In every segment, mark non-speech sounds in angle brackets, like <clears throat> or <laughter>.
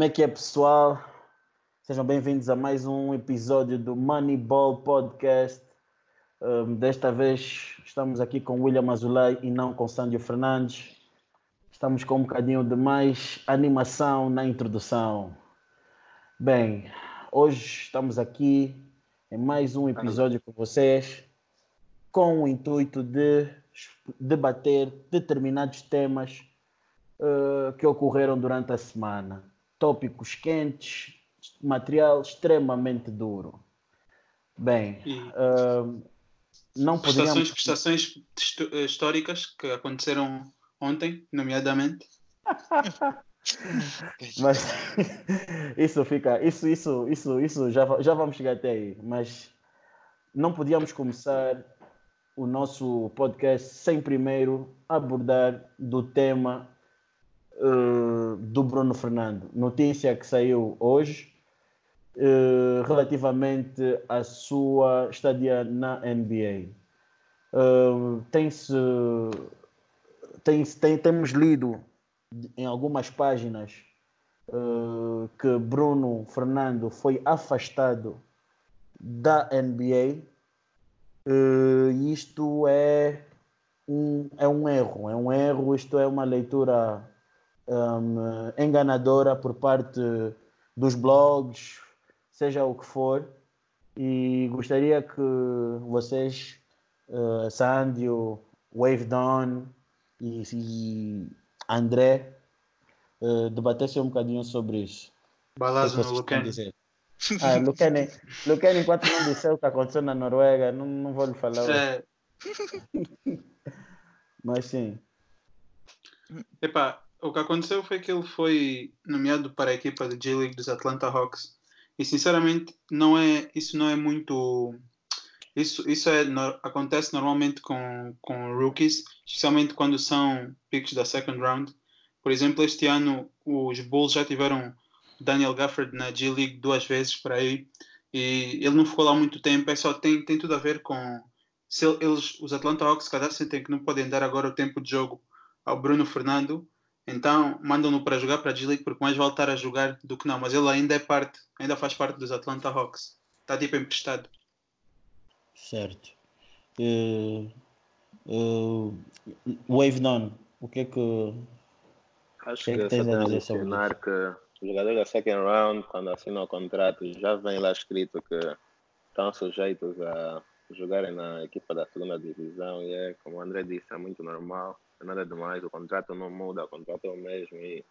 Como é que é, pessoal? Sejam bem-vindos a mais um episódio do Moneyball Podcast. Um, desta vez estamos aqui com William Azulay e não com Sandro Fernandes. Estamos com um bocadinho de mais animação na introdução. Bem, hoje estamos aqui em mais um episódio com vocês com o intuito de debater determinados temas uh, que ocorreram durante a semana tópicos quentes, material extremamente duro. Bem, uh, não poderíamos... Prestações históricas que aconteceram ontem, nomeadamente. <laughs> mas <laughs> isso fica, isso, isso, isso, isso já, já vamos chegar até aí. Mas não podíamos começar o nosso podcast sem primeiro abordar do tema uh, do Bruno Fernando. Notícia que saiu hoje uh, relativamente à sua estadia na NBA. Eh, tem-se, tem, tem, temos lido em algumas páginas que Bruno Fernando foi afastado da NBA. isto é um, é um erro, é um erro, isto é uma leitura um, enganadora por parte dos blogs, seja o que for. E gostaria que vocês, uh, Sandio, Wave Dawn e, e André, uh, debatessem um bocadinho sobre isso. Balazo no Lucan. <laughs> Ah, Lucane, Lucane, enquanto não disser o que aconteceu na Noruega, não, não vou lhe falar. É. <laughs> Mas sim. Epa, o que aconteceu foi que ele foi nomeado para a equipa de J-League dos Atlanta Hawks. E sinceramente não é isso não é muito isso isso é acontece normalmente com com rookies especialmente quando são picks da second round. Por exemplo este ano os Bulls já tiveram Daniel Gafford na G League duas vezes para aí e ele não ficou lá muito tempo. É só tem tem tudo a ver com se eles os Atlanta Hawks cada sentem que não podem dar agora o tempo de jogo ao Bruno Fernando então mandam-no para jogar para a G-League porque mais vale estar a jogar do que não. Mas ele ainda é parte, ainda faz parte dos Atlanta Hawks. Está tipo emprestado. Certo. Uh, uh, Wave None, o que é que. Acho que, é que, que tens a dizer sobre isso? que os jogadores da second round, quando assinam o contrato, já vem lá escrito que estão sujeitos a jogarem na equipa da segunda divisão e é, como o André disse, é muito normal nada demais, o contrato não muda, o contrato é o mesmo e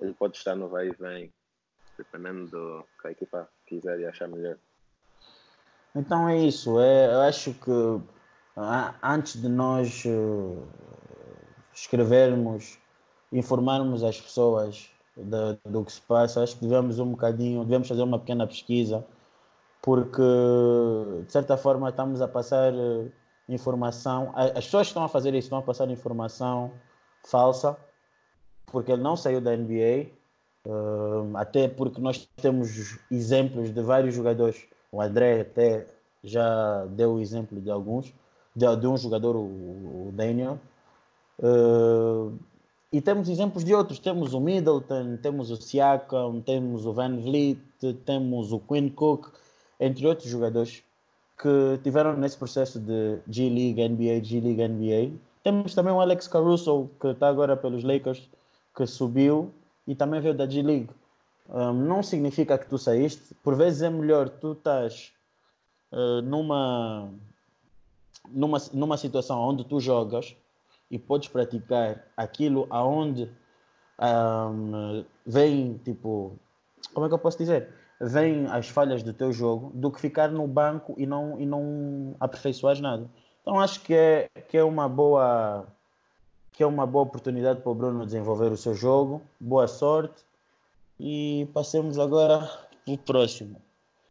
ele pode estar no vai e vem, dependendo do que a equipa quiser e achar melhor. Então é isso, é, eu acho que antes de nós uh, escrevermos, informarmos as pessoas de, do que se passa, acho que devemos um bocadinho, devemos fazer uma pequena pesquisa, porque de certa forma estamos a passar uh, informação. As pessoas estão a fazer isso estão a passar informação falsa, porque ele não saiu da NBA, uh, até porque nós temos exemplos de vários jogadores. O André até já deu o exemplo de alguns, de, de um jogador, o, Daniel. Uh, e temos exemplos de outros. Temos o Middleton, temos o Siakam, temos o Van Vliet, temos o Quinn Cook, entre outros jogadores que tiveram nesse processo de G-League, NBA, G-League, NBA. Temos também o Alex Caruso, que está agora pelos Lakers, que subiu e também veio da G-League. Um, não significa que tu saíste. Por vezes é melhor tu estás uh, numa, numa, numa situação onde tu jogas e podes praticar aquilo aonde um, vem, tipo, como é que eu posso dizer? Vêm as falhas do teu jogo do que ficar no banco e não, e não aperfeiçoar nada. Então acho que é, que é uma boa que é uma boa oportunidade para o Bruno desenvolver o seu jogo. Boa sorte. E passemos agora para o próximo,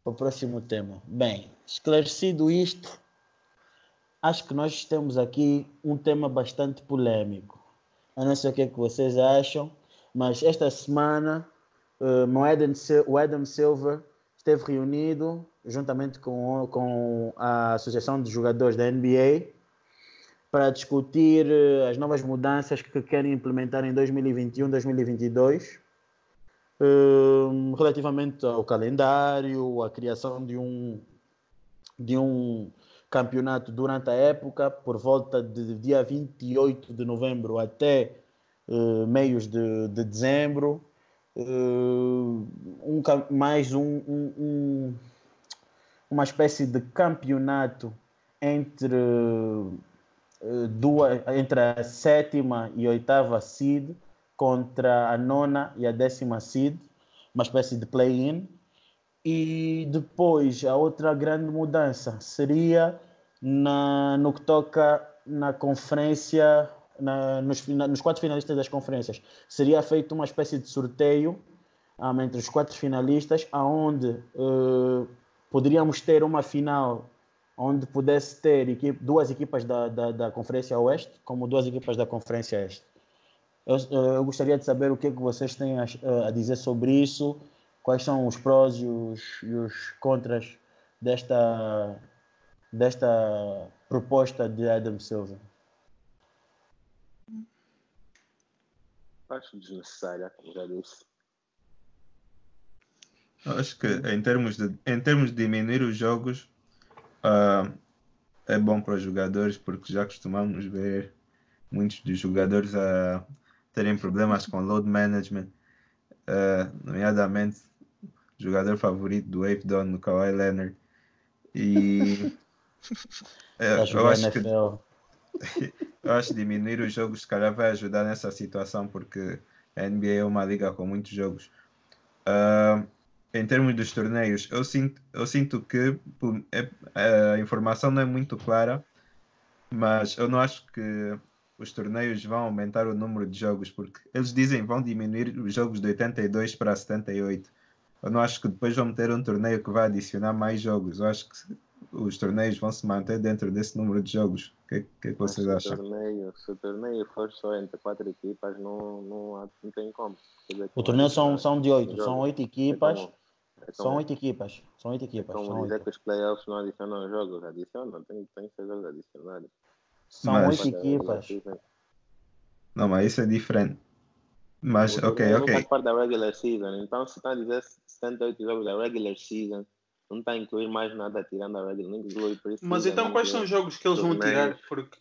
para o próximo tema. Bem, esclarecido isto, acho que nós temos aqui um tema bastante polêmico. Eu não sei o que, é que vocês acham, mas esta semana o Adam Silver esteve reunido juntamente com, com a Associação de Jogadores da NBA para discutir uh, as novas mudanças que querem implementar em 2021, 2022. uh, relativamente ao calendário, a criação de um, de um campeonato durante a época, por volta de dia 28 de novembro até meios de, de dezembro. Uh, um, mais um, um, um, uma espécie de campeonato entre, uh, duas, entre a sétima e oitava seed contra a nona e a décima seed, uma espécie de play-in. E depois a outra grande mudança seria na, no que toca na conferência, na, nos, nos quatro finalistas das conferências. Seria feito uma espécie de sorteio um, entre os quatro finalistas, aonde uh, poderíamos ter uma final onde pudesse ter duas equipas da, da, da, Conferência Oeste, como duas equipas da Conferência Este. Eu, eu gostaria de saber o que, é que vocês têm a, a dizer sobre isso, quais são os prós e os, e os contras desta, desta proposta de Adam Silva? Acho desnecessária, como já disse. Acho que em termos de, em termos de diminuir os jogos, uh, é bom para os jogadores, porque já costumamos ver muitos dos jogadores a terem problemas com load management, uh, nomeadamente o jogador favorito do Ape Don, no Kawhi Leonard. E é, <laughs> eu, acho que, <laughs> eu acho que diminuir os jogos, se calhar, vai ajudar nessa situação, porque a NBA é uma liga com muitos jogos. Uh, em termos dos torneios, eu sinto, eu sinto que é, a informação não é muito clara, mas eu não acho que os torneios vão aumentar o número de jogos, porque eles dizem vão diminuir os jogos de 82 para 78. Eu não acho que depois vão ter um torneio que vai adicionar mais jogos. Eu acho que os torneios vão se manter dentro desse número de jogos. O que, que, é que vocês se acham? Torneio, se o torneio for só entre quatro equipas, não, não, não tem como. O torneio são, são de oito, são oito equipas. Então, são oito equipas. São oito equipas. Então, são dizer 8. que os playoffs não adicionam jogos, adicionam, tem, tem que ser jogos adicionados. São mas, oito equipas. Não, mas isso é diferente. Mas, o ok, ok. Não faz parte da regular season, então se está a dizer 78 jogos da regular season, não está a incluir mais nada tirando a regular, nem inclui Mas então quais são os jogos que eles vão tirar? Porque,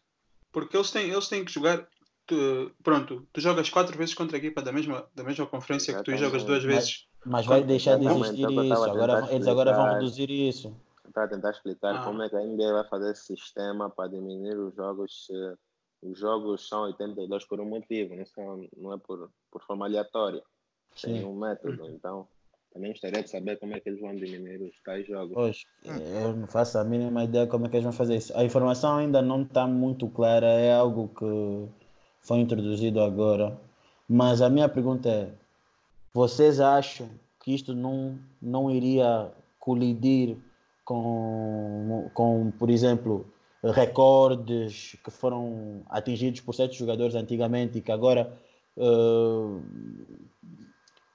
porque eles, têm, eles têm que jogar. Tu, pronto, tu jogas quatro vezes contra a equipa da mesma, da mesma conferência que tu jogas duas vezes. Mas, mas vai deixar de existir isso. Agora, eles agora vão reduzir isso. Estava a tentar explicar ah. como é que a NBA vai fazer esse sistema para diminuir os jogos. Os jogos são 82 por um motivo, não, são, não é por, por forma aleatória. Tem um método, então também gostaria de saber como é que eles vão diminuir os tais jogos. Pois, eu não faço a mínima ideia como é que eles vão fazer isso. A informação ainda não está muito clara, é algo que foi introduzido agora. Mas a minha pergunta é: vocês acham que isto não, não iria colidir com, com, por exemplo, recordes que foram atingidos por certos jogadores antigamente e que agora uh,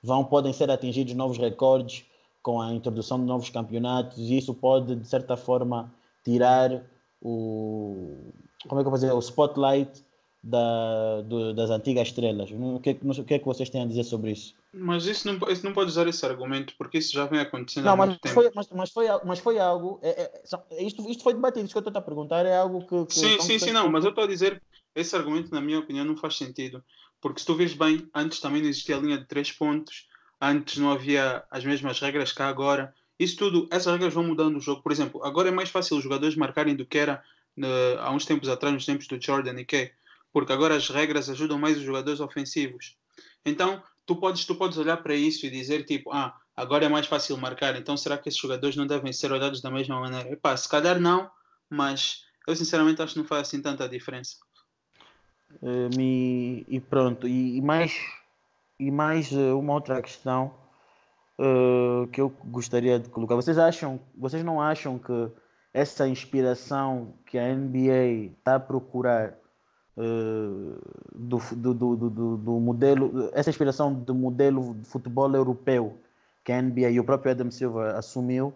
vão podem ser atingidos novos recordes com a introdução de novos campeonatos e isso pode de certa forma tirar o como é que eu vou dizer o spotlight da, do, das antigas estrelas. O que, o que é que vocês têm a dizer sobre isso? Mas isso não, isso não pode usar esse argumento, porque isso já vem acontecendo não, há mas muito foi, tempo. Mas, mas, foi, mas foi algo. É, é, isto, isto foi debatido, isso que eu estou a perguntar é algo que. que sim, sim, sim, não, mas eu estou a dizer, esse argumento, na minha opinião, não faz sentido. Porque se tu vês bem, antes também não existia a linha de três pontos, antes não havia as mesmas regras que há agora. Isso tudo, essas regras vão mudando no jogo. Por exemplo, agora é mais fácil os jogadores marcarem do que era uh, há uns tempos atrás, nos tempos do Jordan e Kay, porque agora as regras ajudam mais os jogadores ofensivos. Então, tu podes, tu podes olhar para isso e dizer tipo, ah, agora é mais fácil marcar, então será que esses jogadores não devem ser olhados da mesma maneira? Epá, se calhar não, mas eu sinceramente acho que não faz assim tanta diferença. Uh, e pronto, e, e, mais, e mais uh, uma outra questão uh, que eu gostaria de colocar. Vocês acham, vocês não acham que essa inspiração que a NBA está a procurar do, do, do, do, do modelo, essa inspiração do modelo de futebol europeu que a NBA e o próprio Adam Silva assumiu,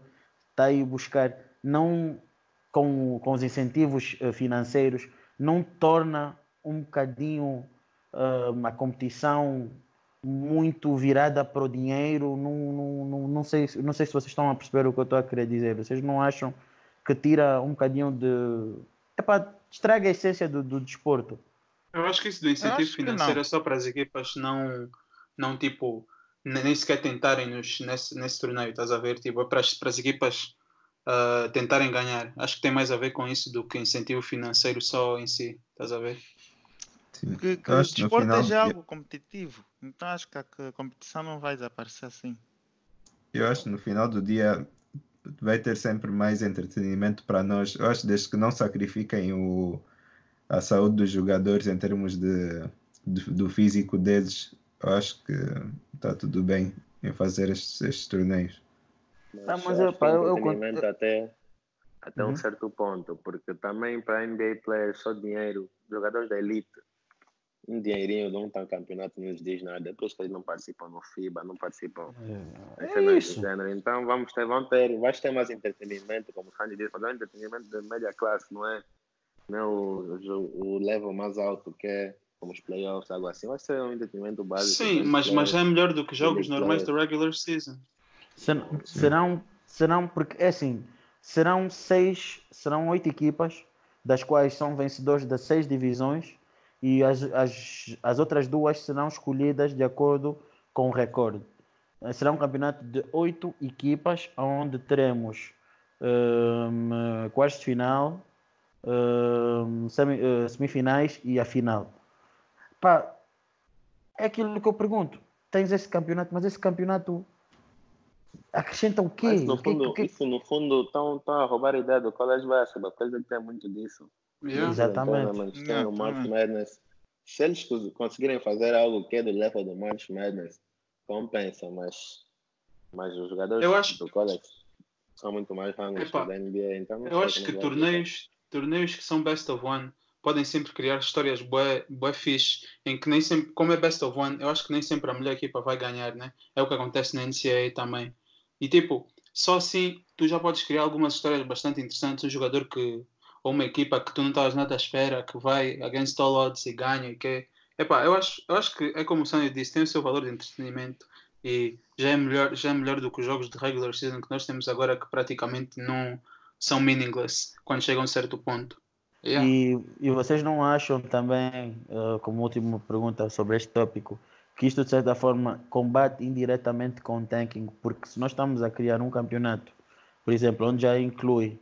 está aí buscar, não com, com os incentivos financeiros, não torna um bocadinho uh, a competição muito virada para o dinheiro. Não, não, não, não, sei, não sei se vocês estão a perceber o que eu estou a querer dizer. Vocês não acham que tira um bocadinho de. Epá, estraga a essência do, do desporto? Eu acho que isso do incentivo financeiro é só para as equipas não, não tipo, nem sequer tentarem nos, nesse, nesse torneio, estás a ver? Tipo, é para as, para as equipas uh, tentarem ganhar. Acho que tem mais a ver com isso do que incentivo financeiro só em si, estás a ver? Porque que o desporto final... é já algo competitivo, então acho que a competição não vai desaparecer assim. Eu acho que no final do dia vai ter sempre mais entretenimento para nós. Eu acho desde que não sacrifiquem o, a saúde dos jogadores em termos de, de do físico deles, eu acho que está tudo bem em fazer estes, estes torneios. Mas, tá, mas eu, eu, eu, até, até uhum. um certo ponto, porque também para NBA players só dinheiro, jogadores da elite, um dinheirinho de um tal campeonato não nos diz nada, depois que eles não participam no FIBA, não participam é, é isso. Então vamos ter, vamos ter, vai ter mais entretenimento, como o Sandy disse, mas é um entretenimento de média classe, não é, não é o, o, o level mais alto que é como os playoffs, algo assim. Vai ser um entretenimento básico. Sim, mas, mas é melhor do que jogos normais da regular season. Serão, serão, porque é assim, serão seis, serão oito equipas, das quais são vencedores das seis divisões e as, as, as outras duas serão escolhidas de acordo com o recorde. Eh, será um campeonato de oito equipas, onde teremos um, quartos de final, um, semi, uh, semifinais e a final. Pá, é aquilo que eu pergunto. Tens esse campeonato, mas esse campeonato acrescenta o quê? Mas, no fundo, que, Isso, no fundo, estão a roubar a ideia do college basketball, coisa que tem muito disso. Yeah. Exatamente. Mas tem o March Madness. Se eles conseguirem fazer algo que é do level do March Madness, compensa, mas, mas os jogadores eu acho... do college são muito mais rangos da NBA. Então eu acho que torneios, torneios que são best of one podem sempre criar histórias bué, bué fixe, em que nem sempre, como é best of one, eu acho que nem sempre a melhor equipa vai ganhar, né? É o que acontece na NCAA também. E tipo, só assim tu já podes criar algumas histórias bastante interessantes. Um jogador que, ou uma equipa que tu não estavas nada à espera, que vai against all odds e ganha e que Epá, eu acho, eu acho que é como o Sandro disse, tem o seu valor de entretenimento e já é melhor, já é melhor do que os jogos de regular season que nós temos agora que praticamente não são meaningless quando chegam a um certo ponto. Yeah. E, e vocês não acham também, uh, como última pergunta sobre este tópico, que isto de certa forma combate indiretamente com o tanking? Porque se nós estamos a criar um campeonato, por exemplo, onde já inclui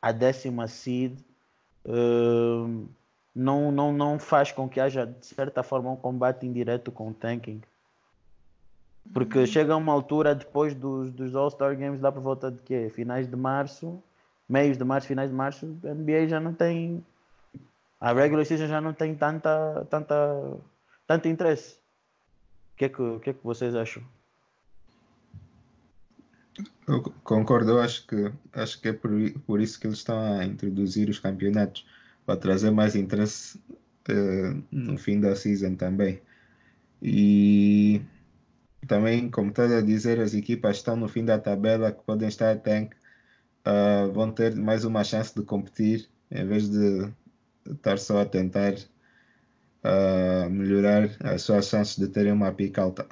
a décima seed, uh, não, não, não faz com que haja de certa forma um combate indireto com o tanking. Porque uhum. chega a uma altura depois dos, dos All-Star Games, lá por volta de quê? Finais de março, meios de março, finais de março, a NBA já não tem. A regular season já não tem tanta, tanta, tanto interesse. O que, é que, o que é que vocês acham? Eu concordo, acho que, acho que é por, por isso que eles estão a introduzir os campeonatos para trazer mais interesse uh, no fim da season também. E também, como está a dizer, as equipas estão no fim da tabela que podem estar tank uh, vão ter mais uma chance de competir em vez de estar só a tentar uh, melhorar as suas chances de terem uma pica alta.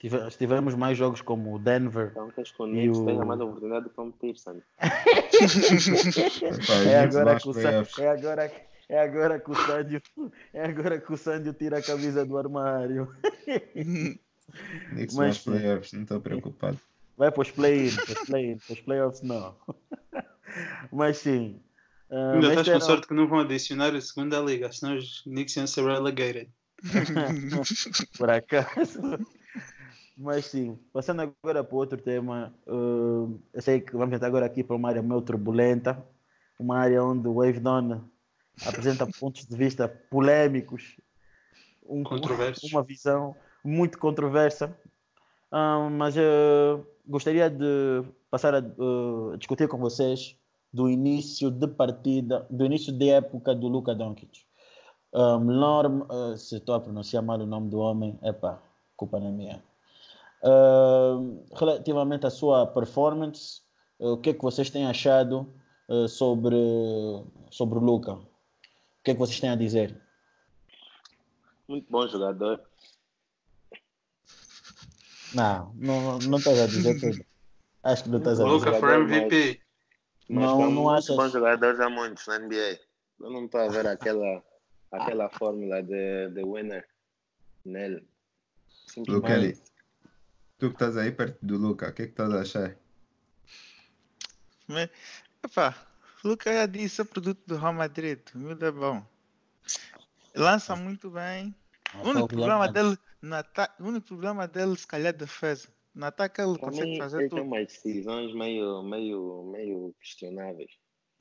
Tivemos mais jogos como o Denver. Então, que o Knicks o... tenha mais oportunidade de competir, Sandy. <laughs> é, agora que o é agora é agora que o Sandio é agora que o Sandio tira a camisa do armário. <laughs> Knicks Mas, playoffs, não estou preocupado. Vai para os play-in, para os play playoffs não. <laughs> mas sim. Uh, Ainda estás com sorte que não vão adicionar a segunda liga, senão os Knicks iam ser relegated. Por acaso. Mas sim, passando agora para outro tema, uh, eu sei que vamos entrar agora aqui para uma área meio turbulenta, uma área onde o Wave Donna <laughs> apresenta pontos de vista polêmicos, um, uma visão muito controversa, uh, mas uh, gostaria de passar a uh, discutir com vocês do início de partida, do início de época do Luka Doncic. Um, Norm, se estou a pronunciar mal o nome do homem, epa, culpa não é minha. Uh, relativamente à sua performance, uh, o que é que vocês têm achado uh, sobre, sobre o Luca? O que é que vocês têm a dizer? Muito bom jogador. Não, não, não estás a dizer tudo. Acho que não estás a dizer. Luca for MVP. Mas não, não achas... bons jogadores há muitos na NBA. Eu não estou a ver aquela, aquela fórmula de, de winner nele. Luca, tu que estás aí perto do Luca, o que é que estás a achar? Mas, epá, Luca já disse, é produto do Real Madrid, muito é bom. Lança muito bem. O único problema dele, no ataque, o único problema dele, se calhar, é defesa. No ataque ele consegue fazer ele tudo. tem umas decisões meio, meio, meio questionáveis.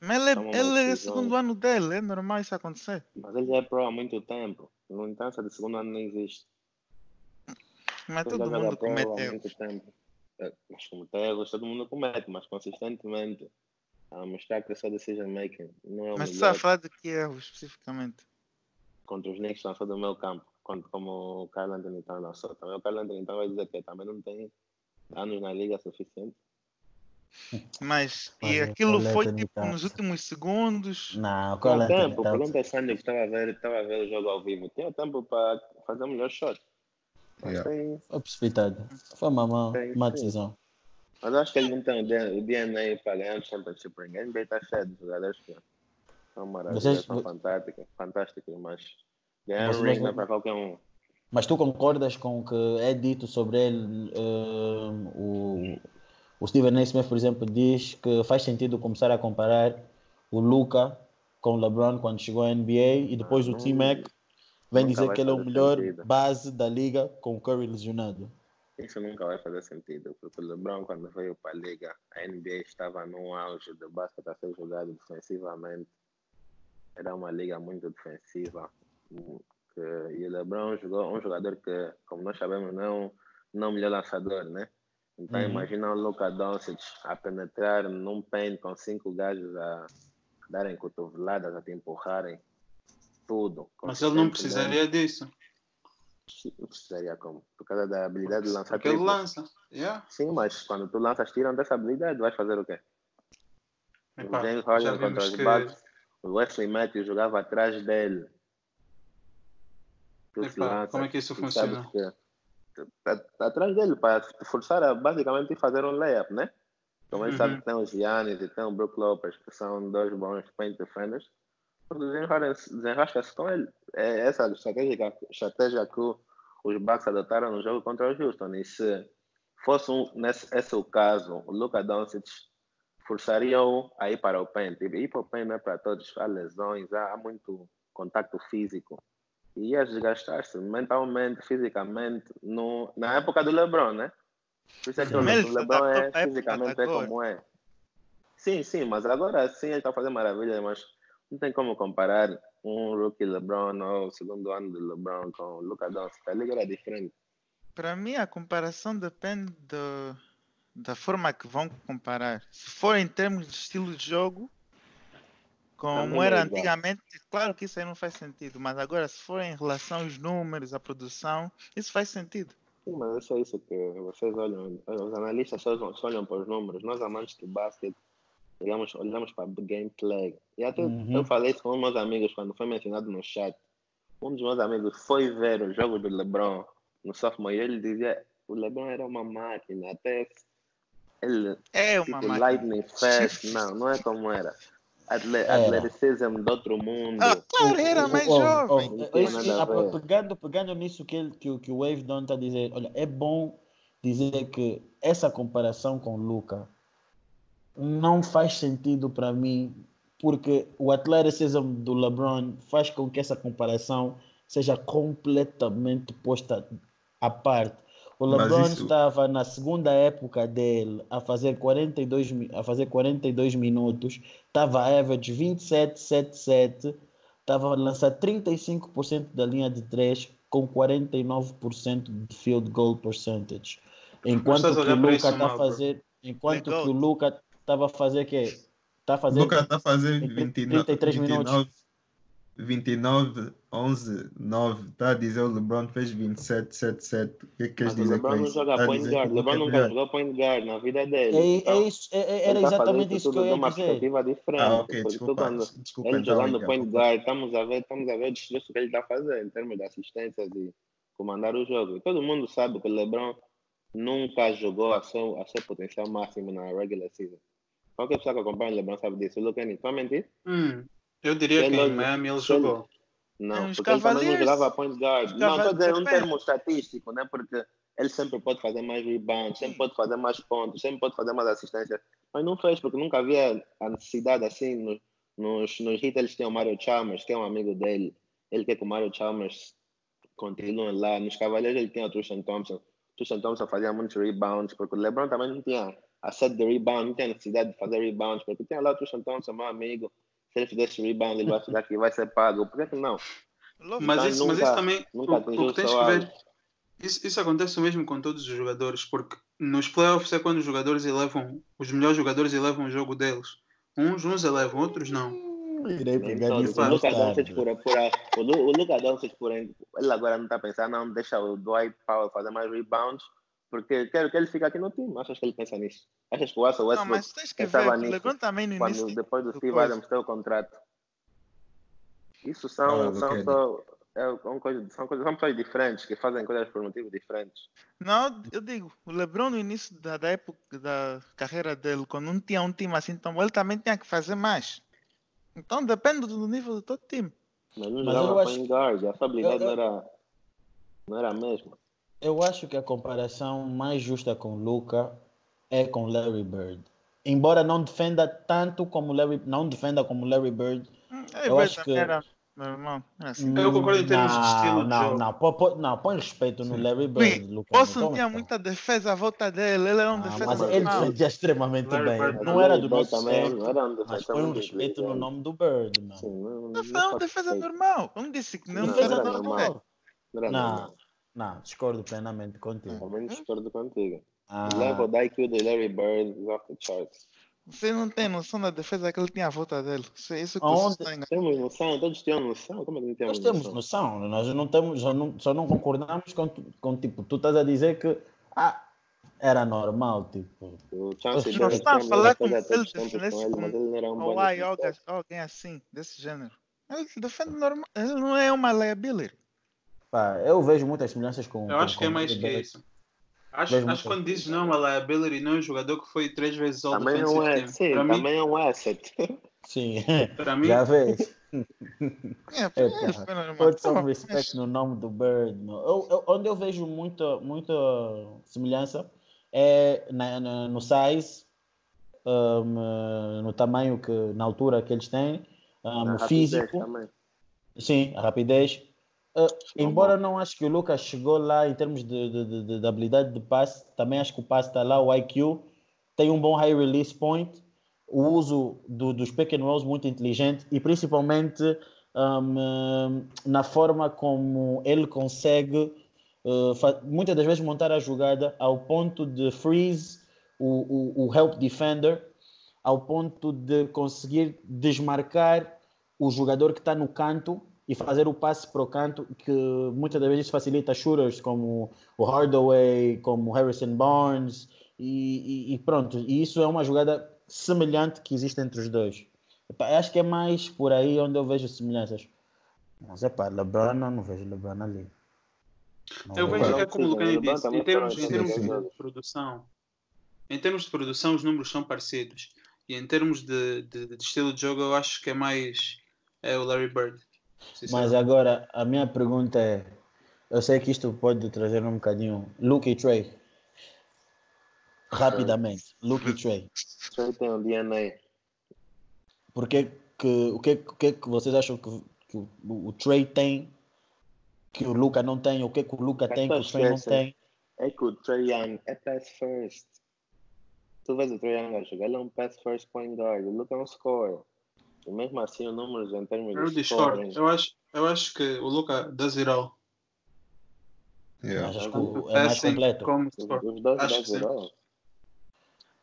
Mas ele, é, ele é o segundo ano dele, é normal isso acontecer. Mas ele já é pro há muito tempo. No entanto, de segundo ano não existe. Mas ele todo mundo comete erros. É, mas comete erros, todo mundo comete, mas consistentemente a mostrar que o seu decision making não é o Mas está a falar de que erros especificamente? Contra os Knicks lançou do meu campo, como o Carl Anthony Town lançou. Também o Carl Anthony Town vai dizer que também não tem anos na liga suficiente. Mas, e aquilo foi tipo nos últimos segundos? Não, o Carl Anthony tempo, pergunta ao Sandy que estava a ver, estava a ver o jogo ao vivo. Tinha tempo para fazer o melhor shot. Mas yeah. Foi precipitado. Foi uma, má, uma decisão. Mas acho que ele não tem o DNA para ganhar o Championship Ring. A NBA está cheio de jogadores que são maravilhosos, são fantásticos, fantásticos, mas ganhar o ring não é para qualquer um. Mas tu concordas com o que é dito sobre ele? Uh, o, o Steven A. Smith, por exemplo, diz que faz sentido começar a comparar o Luca com o LeBron quando chegou à NBA e depois ah, o T-Mac vem dizer que ele é o melhor sentido. base da liga com o Curry lesionado. Isso nunca vai fazer sentido, porque o LeBron, quando veio para a liga, a NBA estava num auge de basquete a ser jogado defensivamente. Era uma liga muito defensiva. Que, e o LeBron jogou um jogador que, como nós sabemos, não não é o melhor lançador, né? Então, uhum. imagina o Luka Doncic a penetrar num paint com cinco gajos a darem cotoveladas, a te empurrarem. Tudo. Mas ele não precisaria disso. Não precisaria como? Por causa da habilidade de lançar Porque ele lança. Yeah. Sim, mas quando tu lanças tiram dessa habilidade, vais fazer o quê? Epa, o James Harden contra os que... Bucks, o Wesley Matthews jogava atrás dele. Epa, como é que isso funciona? Que, atrás dele para forçar a basicamente fazer um layup, né? Como ele uhum. sabe que tem os Giannis e tem o Brook Lopez, que são dois bons paint defenders, desenrasca-se com ele. É essa a estratégia, estratégia que os Bucks adotaram no jogo contra o Houston. E se fosse um, nesse, esse o caso, o Luka Doncic forçaria-o a ir para o paint. E ir para o não é para todos, há lesões, há, há muito contato físico e ia desgastar-se mentalmente, fisicamente, no, na época do LeBron, né? Por isso é que o LeBron é fisicamente é como é. Sim, sim, mas agora sim ele está fazendo maravilha, mas não tem como comparar um rookie LeBron ou o segundo ano do LeBron com o Luka Doncic. A liga era diferente. Para mim, a comparação depende do, da forma que vão comparar. Se for em termos de estilo de jogo, como era antigamente, claro que isso aí não faz sentido, mas agora se for em relação aos números, à produção, isso faz sentido. Sim, mas é isso que vocês olham, os analistas só, olham para os números, nós amantes de basquete olhamos, olhamos para gameplay. E até uhum. eu falei isso com meus amigos quando foi mencionado no chat. Um dos meus amigos foi ver o jogo do LeBron no sophomore e ele dizia o LeBron era uma máquina, até ele é uma tipo, máquina. Lightning Fast, <laughs> não, não é como era atle atleticismo de outro mundo. Ah, claro, era mais oh, jovem. Oh, oh, pegando, pegando nisso que, ele, que, que o Wave Don está a dizer, olha, é bom dizer que essa comparação com o Luca não faz sentido para mim, porque o atleticismo do LeBron faz com que essa comparação seja completamente posta à parte. O LeBron isso... estava na segunda época dele a fazer 42, a fazer 42 minutos, estava a average 27, 7, 7, estava a lançar 35% da linha de 3 com 49% de field goal percentage. Enquanto que o Luca está a fazer, enquanto que o Luca estava a fazer que está a fazer Luca está a fazer 29, 33 29, minutos. 29, 11, 9. Está a dizer o LeBron fez 27, 7, 7. O que é que queres dizer LeBron com isso? Não joga tá point guard. LeBron nunca jogou point guard na vida dele. É, então, é isso, é, é era exatamente isso que eu ia uma dizer. perspectiva diferente. Ah, ok, desculpa. Quando desculpa ele então, jogando point guard, estamos a ver, estamos a ver o que ele está fazendo em termos de assistência e comandar o jogo. E todo mundo sabe que o LeBron nunca jogou a seu, a seu potencial máximo na regular season. Qualquer pessoa que acompanha o LeBron sabe disso. O Luca mentir? Hum, eu diria que em Miami ele jogou. Não, porque ele também não jogava point guard. Não, estou a dizer um termo estatístico, né? Porque ele sempre pode fazer mais rebounds, sempre pode fazer mais pontos, sempre pode fazer mais assistência. Mas não fez, porque nunca havia a necessidade assim. Nos, nos, nos hits eles tinham o Mario Chalmers, que é um amigo dele. Ele quer que o Mario Chalmers continue lá. Nos Cavaleiros ele tinha o Tristan Thompson. Tristan Thompson fazia muitos rebounds, porque o LeBron também não tinha a set de rebound, não tinha necessidade de fazer rebounds, porque tinha lá o Tristan Thompson, meu amigo. Se ele fizesse rebound, ele vai ficar aqui, vai ser pago. Por que não? Mas, isso, nunca, mas isso também, nunca o, o que tens que ver, isso, isso acontece mesmo com todos os jogadores, porque nos playoffs é quando os jogadores elevam, os melhores jogadores elevam o jogo deles. Uns, uns elevam, outros não. Irei pegar isso o Luca Doncic por, por, o, o Luca Doncic por ele agora não está a pensar, não, deixa o Dwight Powell fazer mais rebounds, porque quero que ele fique aqui no time. Achas que ele pensa nisso? Achas que o Russell Westbrook não, mas tens que ver, nisso também no quando, início depois do Steve Adams ter o contrato? Isso são, ah, são só é uma coisa, são, coisas, são pessoas diferentes que fazem coisas por motivos diferentes. Não, eu digo, o LeBron no início da, da época da carreira dele, quando não tinha um time assim tão bom, ele também tinha que fazer mais. Então depende do nível do todo time. Mas não jogava acho... guard, a sua habilidade eu, eu... não, era, não era a mesma. Eu acho que a comparação mais justa com Luca é com Larry Bird. Embora não defenda tanto como Larry, não defenda como Larry Bird, hum, eu Bird acho que era Normal. É assim. Eu concordo em termos não, de estilo. Não, não, põe, não, põe respeito no Larry Bird. Lucas, Posso não tinha muita defesa à volta dele, ele era um ah, defesa Mas ele defendia extremamente Larry bem. Bird. Não era do nosso também, não era um mas põe um respeito no nome do Bird. Não, Sim, não, não foi uma defesa normal. Não disse que não, não defesa normal. Não, não, não, discordo plenamente contigo. Também discordo contigo. Ah. O level da IQ do Larry Bird is off the charts. Você não tem noção da defesa que ele tinha à volta dele. Isso, é isso que Aonde? você Temos noção, todos temos noção. Como é que não temos Nós temos noção. Nós não temos, só não, só não concordamos com, com, tipo, tu estás a dizer que ah, era normal, tipo. O chance não está a falar com ele defendesse com ele ou alguém assim, desse gênero. Ele defende normal, ele não é uma liability. Pá, eu vejo muitas semelhanças com. Eu acho com, que é mais que isso. Acho, acho que quando dizes não, uma liability não é um jogador que foi três vezes all também defensive é, team. Sim, também mim, é um asset. <laughs> Sim, Para mim, já vês. <laughs> É, é, pode ser um respect no nome do Bird. Eu, eu, onde eu vejo muita, muita semelhança é na, na, no size, um, no tamanho que na altura que eles têm, um, físico. Também. Sim, a rapidez Uh, embora não acho que o Lucas chegou lá em termos de, de, de, de, habilidade de passe, também acho que o passe está lá, o IQ tem um bom high release point, o uso do, dos pick and rolls muito inteligente e principalmente um, na forma como ele consegue uh, muitas das vezes montar a jogada ao ponto de freeze o, o, o help defender, ao ponto de conseguir desmarcar o jogador que está no canto e fazer o passe para o canto, que muitas das vezes facilita shooters como o Hardaway, como o Harrison Barnes, e, e, e, pronto. E isso é uma jogada semelhante que existe entre os dois. acho que é mais por aí onde eu vejo semelhanças. Mas é pá, LeBron não, não vejo LeBron ali. Não eu vejo é como o Lucani disse, em termos, em termos de produção, em termos de produção os números são parecidos. E em termos de, de, de estilo de jogo eu acho que é mais é o Larry Bird. Mas agora, a minha pergunta é: eu sei que isto pode trazer um bocadinho. Luke e Trey. Rapidamente. Luke e Trey. Trey tem um DNA. Porque que, o, que, o que que vocês acham que, que o, o Trey tem que o Luca não tem? O que, que o Luca tem que o Trey não tem? É que o Trey Young é pass first. Tu vês o Trey Young a jogar, ele é um pass first point guard. O Luca é um scorer. Mesmo assim, o números em termos eu de. Discordo. Eu acho, eu acho que o Luca does it all. Yeah. Acho que o, é mais completo. Como acho.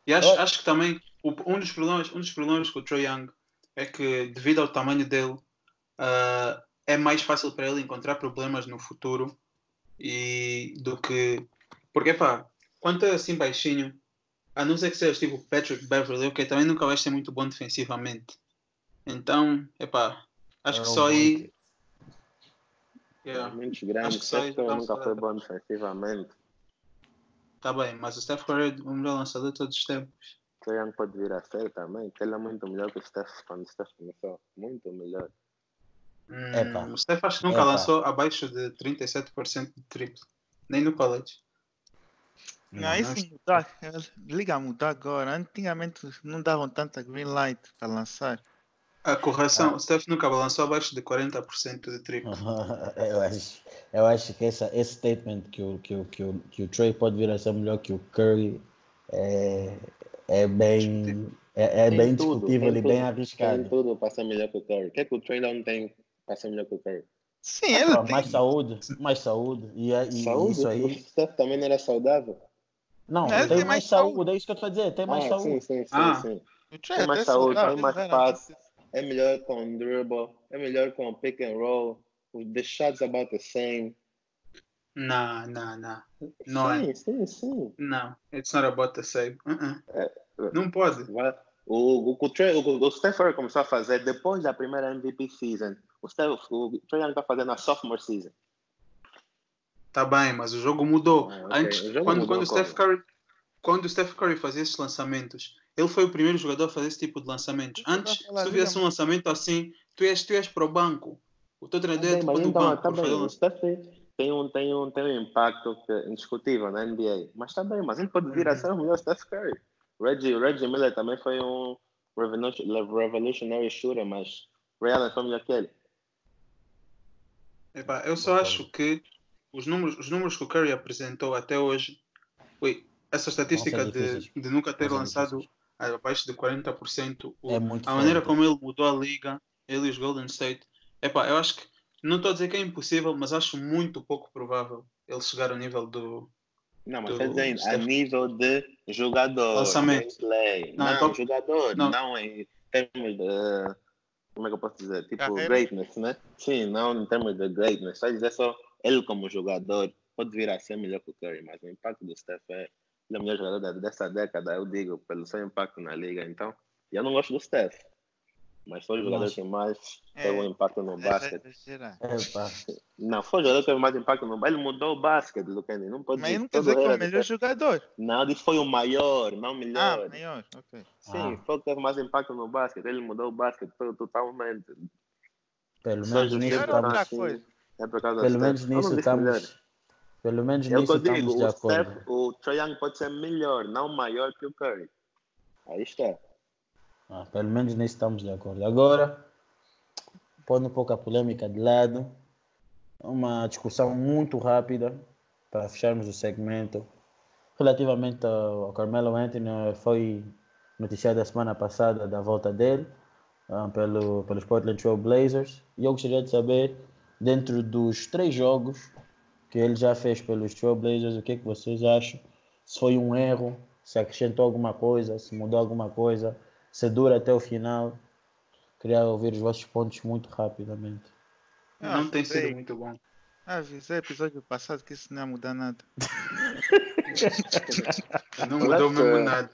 E acho, acho que também um, dos problemas, um dos problemas com o Trae Young é que, devido ao tamanho dele, uh, é mais fácil para ele encontrar problemas no futuro e do que. Porque, pá, quando é assim baixinho, a não ser que seja tipo Patrick Beverly, ok, também nunca vai ser muito bom defensivamente. Então, epá, acho é que só aí. Yeah. Muitos grandes, acho que só aí nunca foi bom defensivamente. Tá bem, mas o Steph Curry é o melhor lançador de todos os tempos. Young pode vir a ser também, que ele é muito melhor que o Steph quando o Steph começou. Muito melhor. Hum, o Steph acho que nunca Epa. lançou abaixo de 37% de triplo. Nem no college. Não, isso mudar. Liga a mudar agora. Antigamente não davam tanta green light para lançar. A correção, ah. o Steph nunca lançou abaixo de 40% de triplo. <laughs> eu, acho, eu acho que essa, esse statement que o, que, o, que, o, que o Trey pode vir a ser melhor que o Curry é, é bem, é, é bem discutível e bem arriscado. Tem tudo para ser melhor que o Curry. O que é que o Trey não tem para ser melhor que o Curry? Sim, ele ah, tem. Mais saúde, mais saúde. E, e saúde? isso aí. O Steph também não era saudável. Não, tem, tem, mais saúde. saúde, é isso que eu estou a dizer, tem mais ah, saúde. Sim, sim, sim. Ah. sim. Tem mais saúde, tem mais passe, é melhor com dribble, é melhor com pick and roll, the shots about the same. Não, não, não. Não sim, é. Sim, sim. Não, it's not about the same. Uh -uh. É, não pode. O, o, o, o, o Steph Curry começou a fazer depois da primeira MVP season. O, Steph, o Young está fazendo a sophomore season. Tá bem, mas o jogo mudou. Ah, okay. Antes, jogo quando, mudou quando, o Steph Curry, quando o Steph Curry fazia esses lançamentos, ele foi o primeiro jogador a fazer esse tipo de lançamentos. Antes, se tu viesse um lançamento assim, tu ias, tu ias para o banco. O teu treinador é tipo do então, banco. Tá bem, o Steph tem um, tem, um, tem um impacto que, indiscutível na NBA. Mas está bem, mas ele pode vir a uhum. ser o melhor Steph Curry. Reggie, Reggie Miller também foi um revolutionary shooter, mas Ray Allen foi melhor que ele. Epá, eu só acho que os números, os números que o Curry apresentou até hoje, ui, essa estatística de, de nunca ter lançado abaixo de 40%, o, é a maneira como ele mudou a liga, ele e os Golden State, epá, eu acho que, não estou a dizer que é impossível, mas acho muito pouco provável ele chegar ao nível do. Não, mas a nível de jogador, lançamento. Play. Não, não tô... jogador, não. não em termos de. Como é que eu posso dizer? Tipo, greatness, né? Sim, não em termos de greatness. Só dizer só ele como jogador pode vir a ser melhor que o Curry, mas o impacto do Steph é ele é o melhor jogador dessa década, eu digo, pelo seu impacto na liga. Então, eu não gosto do Steph, mas foi o jogador que mais é, teve um impacto no é, basquete. É, não, foi o jogador que teve mais impacto no basquete. Ele mudou o basquete do Kenny. Não pode mas não quer dizer que é o melhor jogador. Não, disse foi o maior, não o melhor. Ah, maior, ok. Sim, ah. foi o que teve mais impacto no basquete. Ele mudou o basquete totalmente. Pelo menos nisso estamos... É por causa Pelo menos nisso estamos... Pelo menos eu nisso digo, estamos de acordo. Steph, o Trae Young pode ser melhor, não maior que o Curry. Aí está. Ah, pelo menos nisso estamos de acordo. Agora, pondo um pouco a polêmica de lado, uma discussão muito rápida para fecharmos o segmento. Relativamente ao Carmelo Anthony, foi noticiado a semana passada da volta dele uh, pelo, pelos Portland Trail Blazers. E eu gostaria de saber, dentro dos três jogos que ele já fez pelos Trailblazers, o que, é que vocês acham? Se foi um erro, se acrescentou alguma coisa, se mudou alguma coisa, se dura até o final. Queria ouvir os vossos pontos muito rapidamente. Não, não tem sido muito bom. Avisei episódio passado que isso não ia mudar nada. <laughs> não mudou mesmo nada.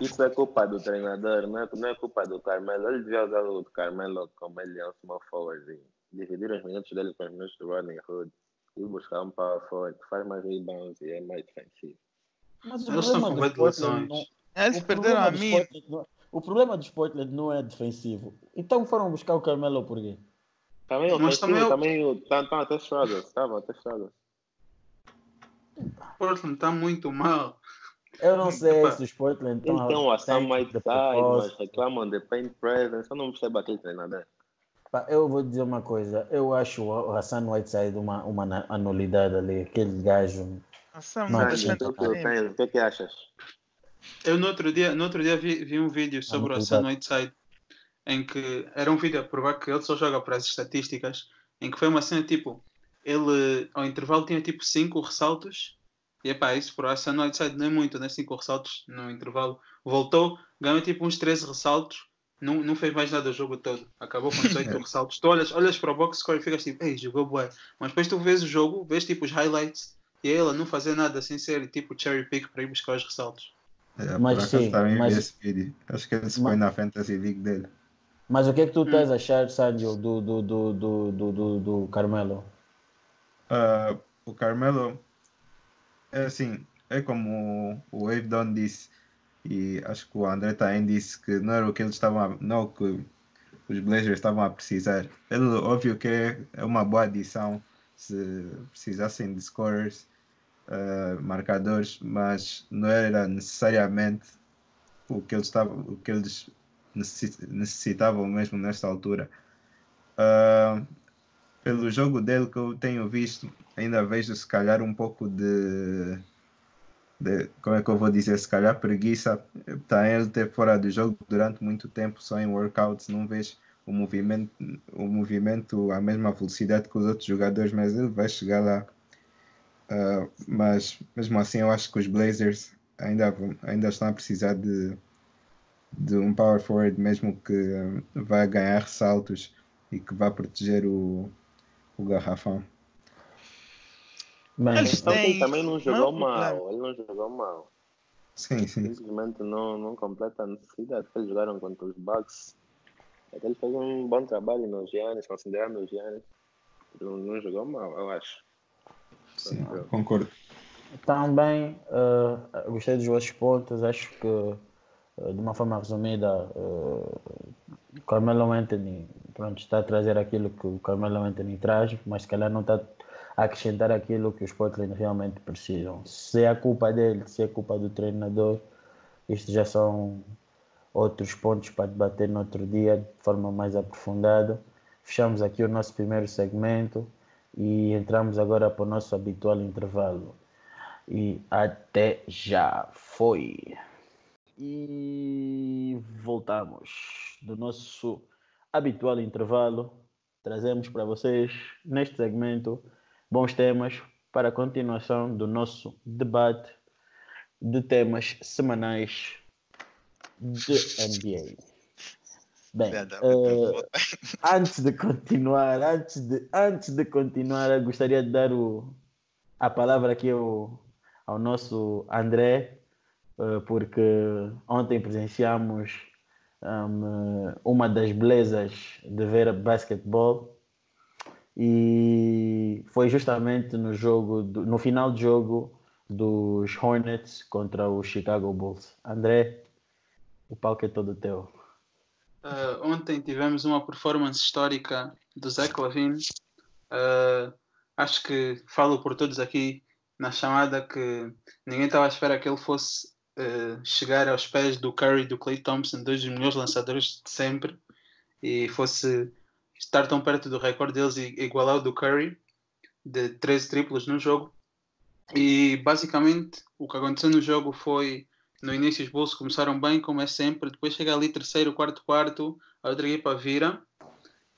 Isso é culpa do treinador, não é, não é culpa do Carmelo. Ele devia usar o Carmelo como ele é um small forward. Dividir os minutos dele com os minutos do Rodney Hood e buscar um power forward que faz mais rebounds e é mais defensivo. Mas o Eles problema do Portland não... Eles perderam a mim. O problema do Portland não é defensivo. Então foram buscar o Carmelo por quê? Também o Mas também, também tá, tá até struggles, estava até struggles. Portland está muito mal. Eu não sei se os Portland estão... Então, a Sam Whiteside, mas reclamam de paint presence. Eu não percebo aquele treinador. Eu vou dizer uma coisa, eu acho o Hassan Whiteside uma, uma anulidade ali, aquele gajo. Hassan, não, o que, é que achas? Eu no outro dia, no outro dia vi, vi um vídeo sobre o Hassan Whiteside em que era um vídeo a provar que ele só joga para as estatísticas, em que foi uma cena tipo, ele ao intervalo tinha tipo 5 ressaltos, e epá, isso para o Hassan Whiteside não é muito, né? 5 ressaltos no intervalo. Voltou, ganhou tipo uns 13 ressaltos não, não fez mais nada o jogo todo. Acabou com 18 <laughs> <laughs> ressaltos. Tu olhas, olhas para o box score e ficas tipo, ei, jogou bué. Mas depois tu vês o jogo, vês tipo os highlights e ela não fazer nada sem ser tipo cherry pick para ir buscar os ressaltos. É, mas sim, mas... esse vídeo. Acho que ele se põe na Fantasy League dele. Mas o que é que tu estás hum. a achar, Sérgio, do, do, do, do, do, do, do Carmelo? Uh, o Carmelo é assim, é como o, o Wave Down disse, e acho que o André também disse que não era o que eles estavam a, não o que os Blazers estavam a precisar. Ele, óbvio que é, é uma boa adição se precisassem de scorers, uh, marcadores, mas não era necessariamente o que eles, estavam, o que eles necessitavam mesmo nesta altura. Uh, pelo jogo dele que eu tenho visto, ainda vejo se calhar um pouco de, de como é que eu vou dizer, se calhar preguiça. Tá ele ter fora do jogo durante muito tempo, só em workouts, não vejo o movimento, o movimento à mesma velocidade que os outros jogadores, mas ele vai chegar lá. Uh, mas mesmo assim, eu acho que os Blazers ainda, ainda estão a precisar de, de um power forward, mesmo que vai ganhar ressaltos e que vai proteger o, o garrafão. Mas ele também não jogou não, mal, ele não jogou mal. Sim, sim. Simplesmente não, não completa a necessidade eles jogaram contra os Bucks até ele fez um bom trabalho no Giannis, considerando o Giannis. Não, não jogou mal, eu acho. Sim, concordo. Também uh, gostei dos vossos pontos. Acho que, uh, de uma forma resumida, uh, Carmelo Anthony pronto, está a trazer aquilo que o Carmelo Anthony traz, mas se calhar não está acrescentar aquilo que os Portland realmente precisam. Se é a culpa dele, se é culpa do treinador, isto já são outros pontos para debater no outro dia de forma mais aprofundada. Fechamos aqui o nosso primeiro segmento e entramos agora para o nosso habitual intervalo. E até já foi. E voltamos do nosso habitual intervalo. Trazemos para vocês neste segmento bons temas para a continuação do nosso debate de temas semanais de NBA. Bem, uh, <laughs> antes de continuar, antes de, antes de continuar, gostaria de dar o, a palavra aqui ao, ao nosso André, uh, porque ontem presenciamos um, uma das belezas de ver basquetebol e foi justamente no jogo, do, no final do jogo dos Hornets contra os Chicago Bulls. André, o palco é todo teu. Uh, ontem tivemos uma performance histórica do Zé Lavine. Uh, acho que falo por todos aqui na chamada que ninguém estava à espera que ele fosse uh, chegar aos pés do Curry e do Clay Thompson, dois dos melhores lançadores de sempre, e fosse estar tão perto do recorde deles e igualar o do Curry, de 13 triplos no jogo. E basicamente o que aconteceu no jogo foi no início os Bulls começaram bem, como é sempre. Depois chega ali terceiro, quarto, quarto, a outra equipa vira.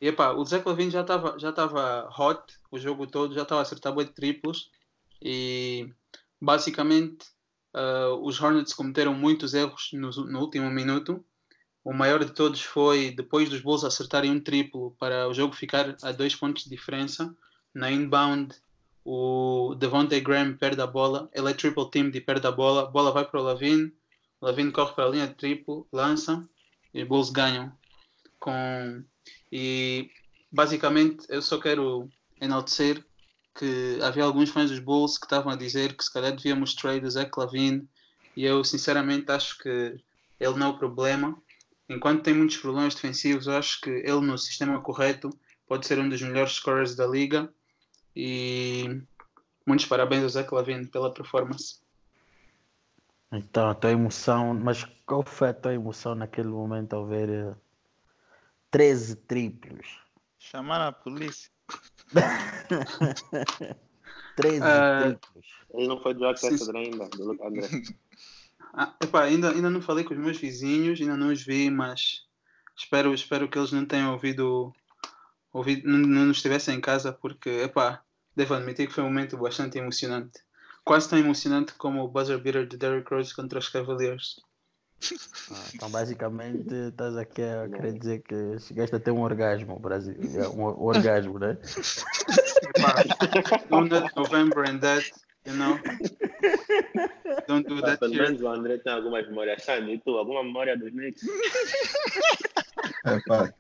E epá, o Zé Clavin já estava já hot o jogo todo, já estava a acertar boi de triplos. E basicamente uh, os Hornets cometeram muitos erros no, no, último minuto. O maior de todos foi depois dos Bulls acertarem um triplo para o jogo ficar a dois pontos de diferença. Na inbound, o Devontae Graham perde a bola, ele é triple team e perde a bola, a bola vai para o Lavine, Lavine corre para a linha de triplo, lança e os Bulls ganham. Com... E basicamente eu só quero enaltecer que havia alguns fãs dos Bulls que estavam a dizer que se calhar devíamos trade o Zach Lavine e eu sinceramente acho que ele não é o problema. Enquanto tem muitos problemas defensivos, eu acho que ele no sistema correto pode ser um dos melhores scorers da liga e muitos parabéns ao Zé Clavino pela performance. Então, a tua emoção, mas qual foi a tua emoção naquele momento ao ver 13 eh, triplos? Chamaram a polícia. <laughs> 13 uh, ah, triplos. Ele não foi do Orquestra ainda, do André. <laughs> Ah, epá, ainda, ainda não falei com os meus vizinhos, ainda não os vi, mas espero, espero que eles não tenham ouvido, ouvido não, não estivessem em casa, porque epá, devo admitir que foi um momento bastante emocionante. Quase tão emocionante como o buzzer beater de Derrick Rose contra os Cavaliers. Ah, então, basicamente, estás aqui a querer dizer que chegaste a ter um orgasmo, Brasil. É um, um orgasmo, né? <laughs> Don't let November and that, you know? Don't do that Pelo menos o André tem algumas memórias. Sabe, e tu, alguma memória dos Knicks? É, pá.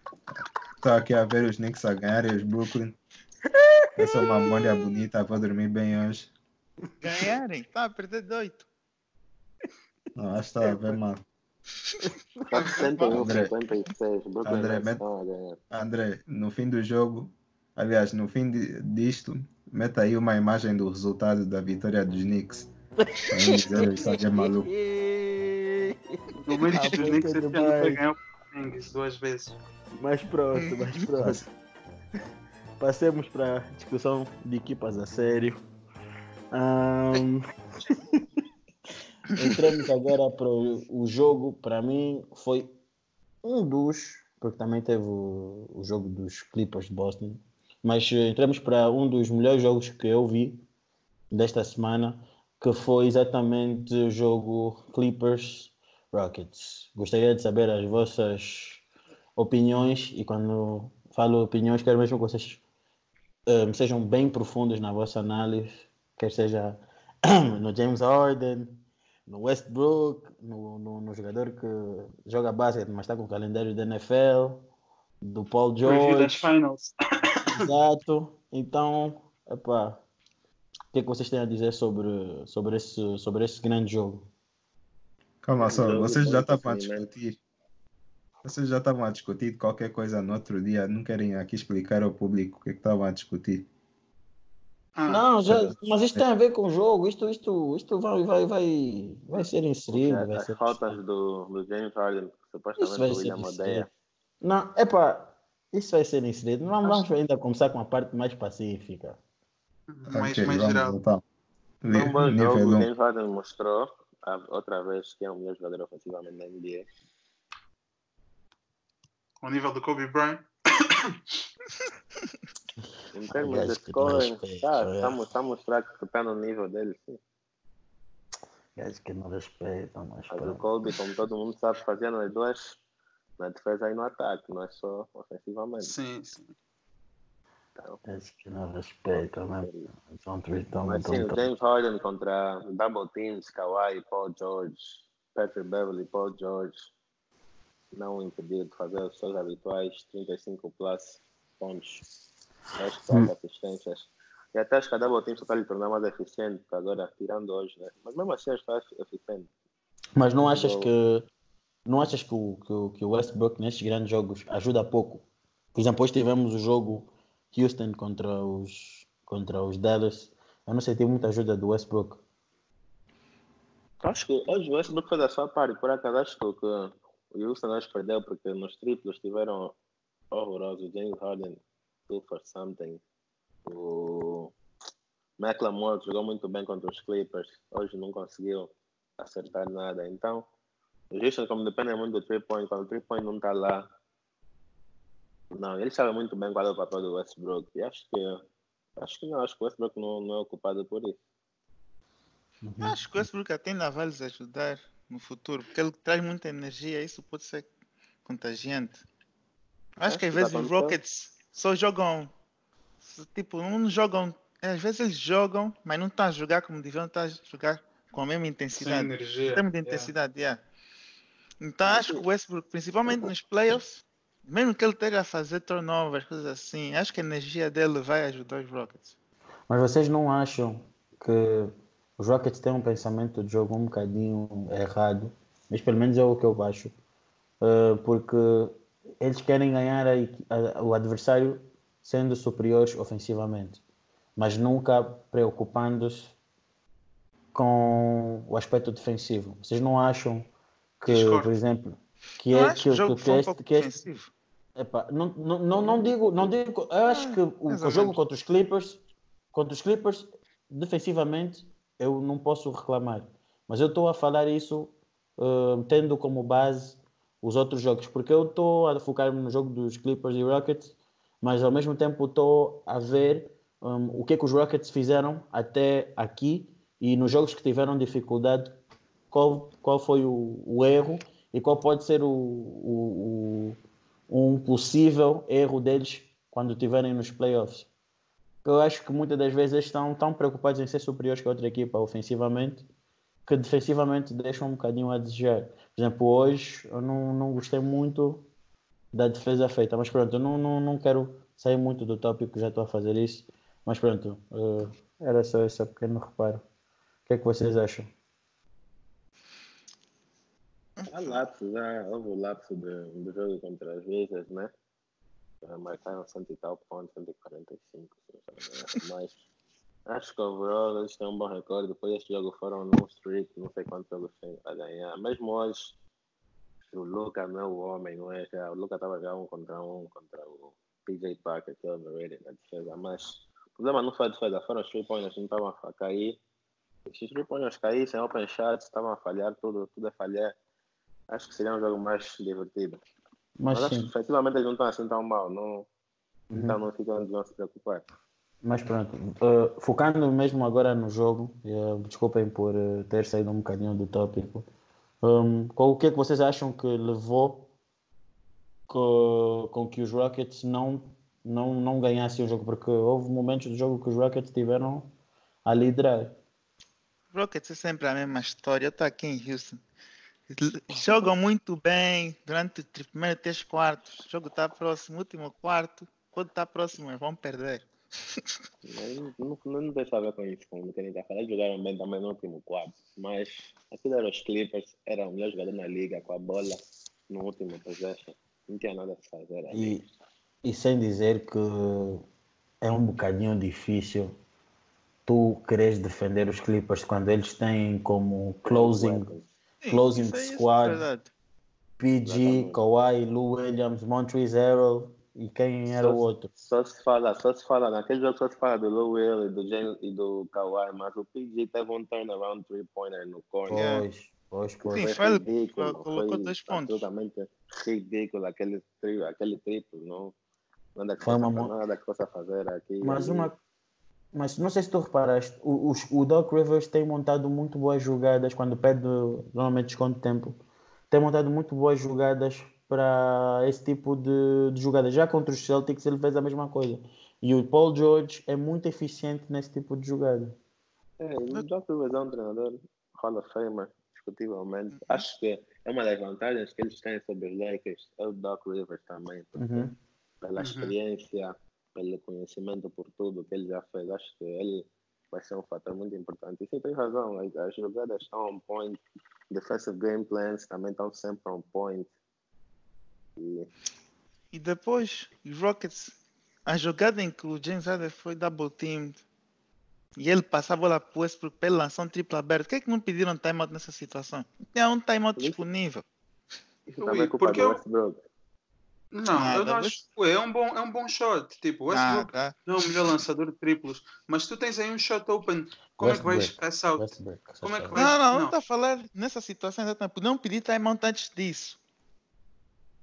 Estou aqui a ver os Knicks a ganharem os Brooklyn. Essa é uma memória bonita, vou dormir bem hoje. Ganharem, tá a perder de 8. Não, acho que está a ver mal. Está 61, André. 56. Brooklyn André, met-. André, no fim do jogo, aliás, no fim de- disto, meta aí uma imagem do resultado da vitória dos Knicks. Dizer que está maluco. O dos Knicks esse tudo ano foi bem. ganhar o Kings duas vezes. Mais próximo, <laughs> mais próximo. Passemos para a discussão de equipas a sério. Ahn, <laughs> Entramos agora para o, o jogo. Para mim, foi um dos. Porque também teve o, o jogo dos Clippers de Boston. Mas eh, entramos para um dos melhores jogos que eu vi desta semana, que foi exatamente o jogo Clippers Rockets. Gostaria de saber as vossas opiniões e quando falo opiniões quero mesmo que vocês eh, sejam bem profundos na vossa análise, quer seja <clears throat> no James Harden, no Westbrook, no, no, no jogador que joga basquete mas está com o calendário da NFL, do Paul Review das George, finals. Exato. Então, epá, o que é que vocês têm a dizer sobre, sobre, esse, sobre esse grande jogo? Calma só, vocês já estavam a entretenimento. discutir. Vocês já estavam a discutir qualquer coisa no outro dia, não querem aqui explicar ao público o que é que estavam a discutir. Ah, Não, já, mas isto tem a ver com o jogo, isto, isto, isto vai, vai, vai, vai ser inserido. Vai As ser... faltas do, do James Harden, supostamente Isso vai o ser William inserido. odeia. Não, epá, isso vai ser inserido. Não vamos ainda começar com a parte mais pacífica. mais, Ok, mais geral. voltar. Um bom jogo, o. James Harden mostrou outra vez que é o melhor jogador ofensivamente da NBA. Ao nível do Kobe Bryant. Em termos de que scoring, respeito, tá, é. tá, mo- tá a mostrar que está no nível dele, sim. Gajos que não respeitam, mas Mas o. Kobe, como todo mundo sabe, fazia nas duas, na defesa e no ataque, não é só ofensivamente. Sim, sim. Então, Gajos que não respeitam, né? São três tão, mas sim, o James Harden contra Double Teams, Kawhi, Paul George, Patrick Beverly, Paul George, não o impediu de fazer os seus habituais 35 plus pontos, 10 quatro assistências. E até acho que a Double Teams está lhe tornar mais eficiente agora, tirando hoje, né? Mas mesmo assim está eficiente. Mas não achas que não achas que o, que, o, que o Westbrook nestes grandes jogos ajuda pouco? Por exemplo, hoje tivemos o jogo Houston contra os contra os Dallas. Eu não senti muita ajuda do Westbrook. Acho que hoje o Westbrook fez a sua parte, por acaso acho que o Houston hoje perdeu porque nos triplos tiveram horrorosos. James Harden, two for something. O McLemore jogou muito bem contra os Clippers, hoje não conseguiu acertar nada. Então, Houston, como depende muito do three point, quando o three point não está lá, não, ele sabe muito bem qual é o papel do Westbrook. E acho que acho que não, acho que o Westbrook não, não é ocupado por isso. Acho que o Westbrook até ainda vai lhes ajudar no futuro, porque ele traz muita energia, isso pode ser contagiante. Acho, Acho que às que vezes os. Rockets só jogam, tipo, não jogam, às vezes eles jogam, mas não estão a jogar como deviam estar a jogar com a mesma Sem intensidade. energia. Tem muita Yeah. intensidade, yeah. Então acho que o Westbrook, principalmente nos playoffs, mesmo que ele esteja a fazer turnovers, coisas assim, acho que a energia dele vai ajudar os Rockets. Mas vocês não acham que os Rockets têm um pensamento de jogo um bocadinho errado? Mas pelo menos é o que eu acho. Uh, porque eles querem ganhar a a- o adversário sendo superiores ofensivamente, mas nunca preocupando-se com o aspecto defensivo. Vocês não acham que, Discordo. por exemplo, que é que que um este, que este, defensivo. Epá, não, não, não, não digo, não digo, eu acho que o, o jogo contra os Clippers, contra os Clippers, defensivamente, eu não posso reclamar. Mas eu estou a falar isso uh, tendo como base os outros jogos, porque eu estou a focar-me no jogo dos Clippers e Rockets, mas ao mesmo tempo estou a ver um, o que é que os Rockets fizeram até aqui e nos jogos que tiveram dificuldade, qual, qual foi o, o erro e qual pode ser o, o, o- um possível erro deles quando estiverem nos playoffs. Eu acho que muitas das vezes estão tão preocupados em ser superiores que a outra equipa ofensivamente que defensivamente deixam um bocadinho a desejar. Por exemplo, hoje eu não, não gostei muito da defesa feita, mas pronto, eu não, não, não quero sair muito do tópico, já estou a fazer isso, mas pronto, eh, era só esse pequeno reparo. que é que vocês acham? Há lapsos, há, houve o lapso do, do jogo contra as Vezes, né? Marcaram 100 e tal pontos, 145, <laughs> mas acho que overall eles têm um bom recorde. Depois deste jogo foram num streak, não sei quantos jogos tem a ganhar. Mesmo hoje, o Luca não é o homem, não é? Já, o Luca estava já um contra um contra o PJ Parker, que é overrated na defesa, mas o problema não foi a defesa, foram os 3 pointers que não estavam a cair. Se os 3 pointers caíssem, open shots, estavam a falhar, tudo, tudo a falhar. Acho que seria um jogo mais divertido. Mas, Mas acho que efetivamente eles não estão assim tão mal, não, uhum. então não ficam de se preocupar. Mas pronto, uh, focando mesmo agora no jogo, uh, desculpem por uh, ter saído um bocadinho do tópico. Um, qual, o que é que vocês acham que levou com, com que os Rockets não, não, não ganhassem o jogo? Porque houve momentos do jogo que os Rockets tiveram a liderar. Rockets é sempre a mesma história. Eu estou aqui em Houston. Jogam muito bem durante os primeiros três quartos. O jogo está próximo, último quarto. Quando está próximo, vão perder. Não, não, não tem a ver com isso, como querem estar falando. Jogaram bem também no último quarto. Mas aquilo era os Clippers, era o melhor jogador na liga com a bola no último possession. Não tinha nada a fazer. E, e sem dizer que é um bocadinho difícil tu queres defender os Clippers quando eles têm como closing Closing é Squad, PG, Kawhi, Lou Williams, Montrezl e quem era só, o outro? Só se fala, só se fala, naquele jogo só se fala do Lou Will e do, James, e do Kawhi, mas o PG teve um turnaround three-pointer no corner. Pois, pois, pois. Sim, foi ridículo, colocou dois pontos. Absolutamente ridículo aquele, tri, aquele triplo, não, nada que, possa, uma... nada que possa fazer aqui. Mas uma mas não sei se tu reparaste, o, o, o Doc Rivers tem montado muito boas jogadas quando pede normalmente desconto de tempo. Tem montado muito boas jogadas para esse tipo de, de jogadas. Já contra os Celtics ele fez a mesma coisa. E o Paul George é muito eficiente nesse tipo de jogada. É, o Doc Rivers é um treinador Hall of Famer, discutivelmente. Uhum. Acho que é uma das vantagens que eles têm sobre os Lakers. É o Doc Rivers também, uhum. pela uhum. Pelo conhecimento por tudo que ele já fez. Acho que ele vai ser um fator muito importante. E você tem razão, as jogadas estão on point, defensive game plans também estão sempre on point. E, e depois, os Rockets, a jogada em que o James Harden foi double teamed e ele passava a bola para o Westbrook para ele lançar um triplo aberto, por que, é que não pediram timeout nessa situação? Tinha um timeout disponível. Isso também é culpa do Westbrook. Não, eu não acho que é um bom, é um bom shot. Tipo, Westbrook ah, não é o melhor lançador de triplos, mas tu tens aí um shot open, como Westbrook. é que vais pass out? Como é que vais... Não, não, não está a falar nessa situação exatamente. Não pedir timeout antes disso.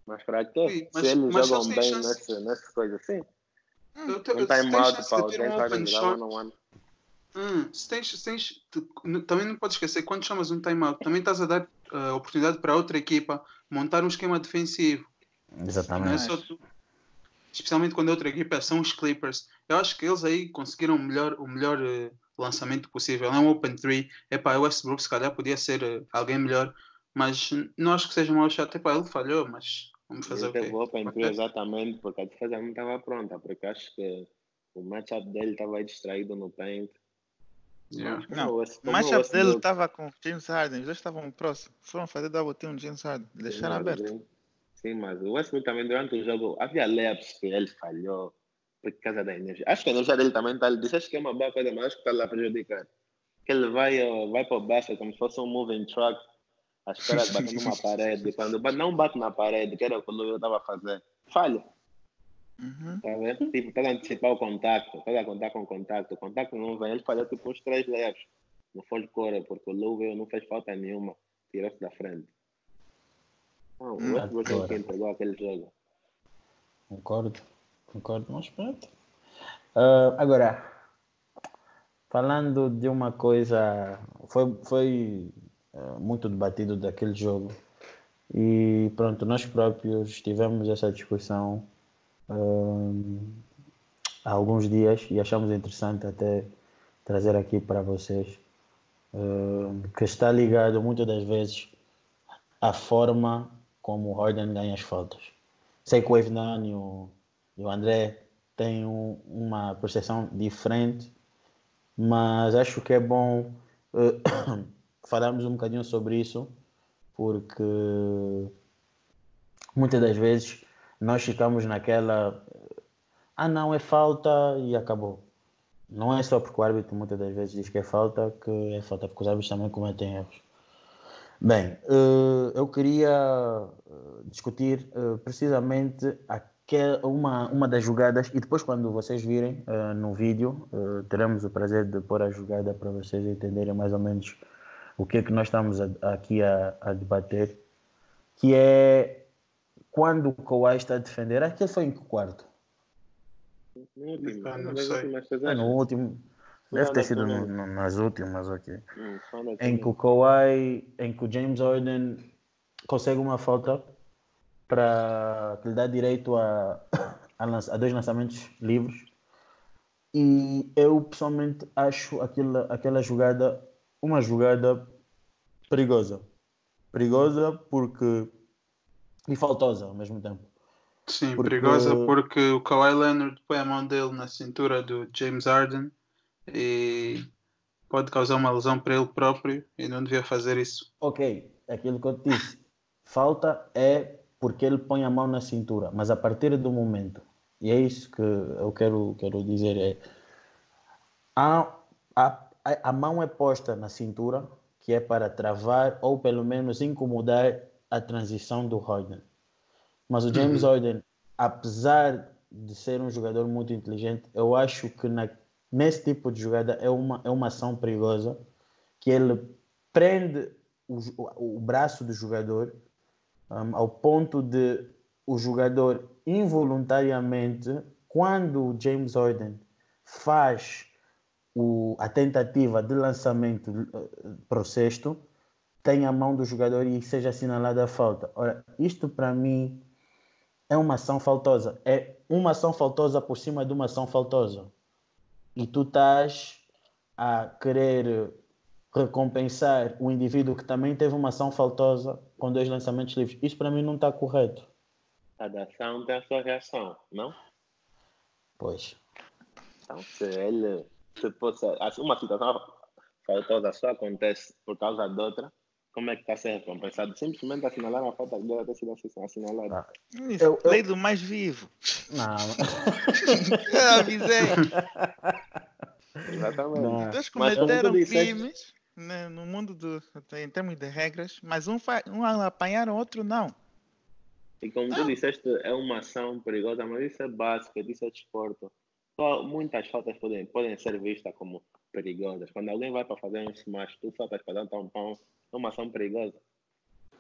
Mas para quê? Sim, mas, Se eles mas jogam bem chance... nessa, nessa coisa assim. Hum, eu te, um timeout para alguém para jogar one on Hum, se tens, se tens, tu, também não podes esquecer, quando chamas um timeout, também estás a dar uh, oportunidade para outra equipa montar um esquema defensivo. Exatamente. Não é só tu. Especialmente quando a outra equipa são os Clippers. Eu acho que eles aí conseguiram o melhor, o melhor uh, lançamento possível. É um Open 3. Epá, o Westbrook se calhar podia ser uh, alguém melhor. Mas não acho que seja mau shot. Epá, ele falhou, mas vamos fazer ele o quê? o Open 3 exatamente porque a defesa não estava pronta. Porque acho que o matchup dele estava distraído no paint. Yeah. Não, o matchup dele estava com James Harden. Eles estavam próximos. Foram fazer double team no James Harden. Deixaram aberto. Sim, mas o Westbrook também durante o jogo havia layups que ele falhou por causa da energia. Acho que a energia dele também está. Disseste que é uma boa coisa, mas acho que está lá a prejudicar. Que ele vai, vai para o baixo como se fosse um moving truck à espera de bater numa <laughs> parede. Quando não bate na parede, que era o que o estava a fazer, falha. Uhum. Tá vendo? Tipo, para antecipar o contacto, para contar com o contacto. O contacto não vem, ele falhou tipo uns três layups no full core, porque o Lou não fez falta nenhuma, tirou-se da frente. Não, o Westbrook é quem entregou aquele jogo. Concordo, concordo, mas pronto. Uh, agora, falando de uma coisa, foi, foi uh, muito debatido daquele jogo e pronto, nós próprios tivemos essa discussão uh, há alguns dias e achamos interessante até trazer aqui para vocês, que está ligado muitas das vezes à forma como o Harden ganha as faltas. Sei que o Evnan e o, e o André têm um, uma percepção diferente, mas acho que é bom uh, <coughs> falarmos um bocadinho sobre isso, porque muitas das vezes nós ficamos naquela ah não, é falta e acabou. Não é só porque o árbitro muitas das vezes diz que é falta, que é falta, porque os árbitros também cometem erros. Bem, eh, eu queria eh, discutir eh, precisamente uma, uma das jogadas, e depois, quando vocês virem no vídeo, teremos o prazer de pôr a jogada para vocês entenderem mais ou menos o que é que nós estamos aqui a, a debater, que é quando o Kawhi está a defender, que foi em que quarto? No último, ah, não sei. É no último. Deve ter sido no, no, nas últimas, ok. Hum, em que o Kawhi, em que o James Harden consegue uma falta para que lhe dá direito a, a, lança, a, dois lançamentos livres. E eu pessoalmente acho aquela, aquela jogada uma jogada perigosa. Perigosa porque. e faltosa ao mesmo tempo. Sim, porque... perigosa porque o Kawhi Leonard põe a mão dele na cintura do James Harden e pode causar uma lesão para ele próprio e não devia fazer isso. Ok, aquilo que eu te disse. Falta é porque ele põe a mão na cintura, mas a partir do momento, e é isso que eu quero, quero dizer, é a, a, a mão é posta na cintura, que é para travar ou pelo menos incomodar a transição do Harden. Mas o James uhum. Harden, apesar de ser um jogador muito inteligente, eu acho que na, nesse tipo de jogada é uma, é uma ação perigosa que ele prende o, o, o braço do jogador um, ao ponto de o jogador involuntariamente, quando o James Harden faz o, a tentativa de lançamento uh, para o sexto, tem a mão do jogador e seja assinalada a falta. Ora, isto para mim é uma ação faltosa. É uma ação faltosa por cima de uma ação faltosa. E tu estás a querer recompensar o indivíduo que também teve uma ação faltosa com dois lançamentos livres. Isso para mim não está correto. Cada ação tem a sua reação, não? Pois. Então, se ele se fosse assim, uma situação faltosa só acontece por causa de outra, como é que está a ser recompensado? Simplesmente assinalar a falta de ter sido assinalada. Ah, eu, eu... Lei do mais vivo. Não. <laughs> eu avisei. Exatamente. Não. Dois cometeram crimes né, no mundo do, em termos de regras, mas um, um apanharam, outro não. E como tu disseste, é uma ação perigosa, mas isso é básico, isso é desporto. Só muitas faltas podem, podem ser vistas como perigosas. Quando alguém vai para fazer um smash, tu saltas para dar um tampão, é uma ação perigosa.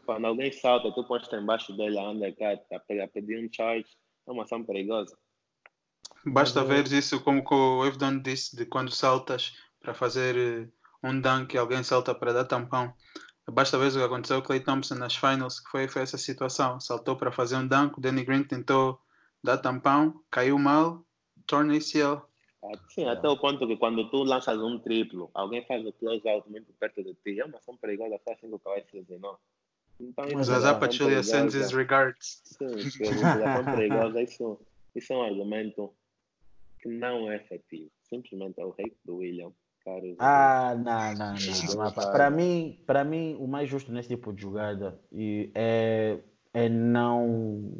Quando alguém salta, tu pões embaixo dele a undercut, a pedir um charge, é uma ação perigosa. Basta ver isso como o Evdon disse, de quando saltas para fazer eh, um dunk e alguém salta para dar tampão. Basta ver o que aconteceu com Clay Thompson nas finals, que foi, foi essa situação. Saltou para fazer um dunk, o Danny Green tentou dar tampão, caiu mal, torna ACL. Sim, até o ponto que quando tu lanças um triplo, alguém faz o close out muito perto de ti, é uma ação perigosa, só assim que o Kawhi se lesionou. Então, Mas a Zapachulia sends his regards. Sim, é uma perigosa, <laughs> isso, isso é um argumento que não é efetivo. Simplesmente é o rei do William. Caros, ah, não, não, não. Para mim, para mim, o mais justo nesse tipo de jogada é, é não,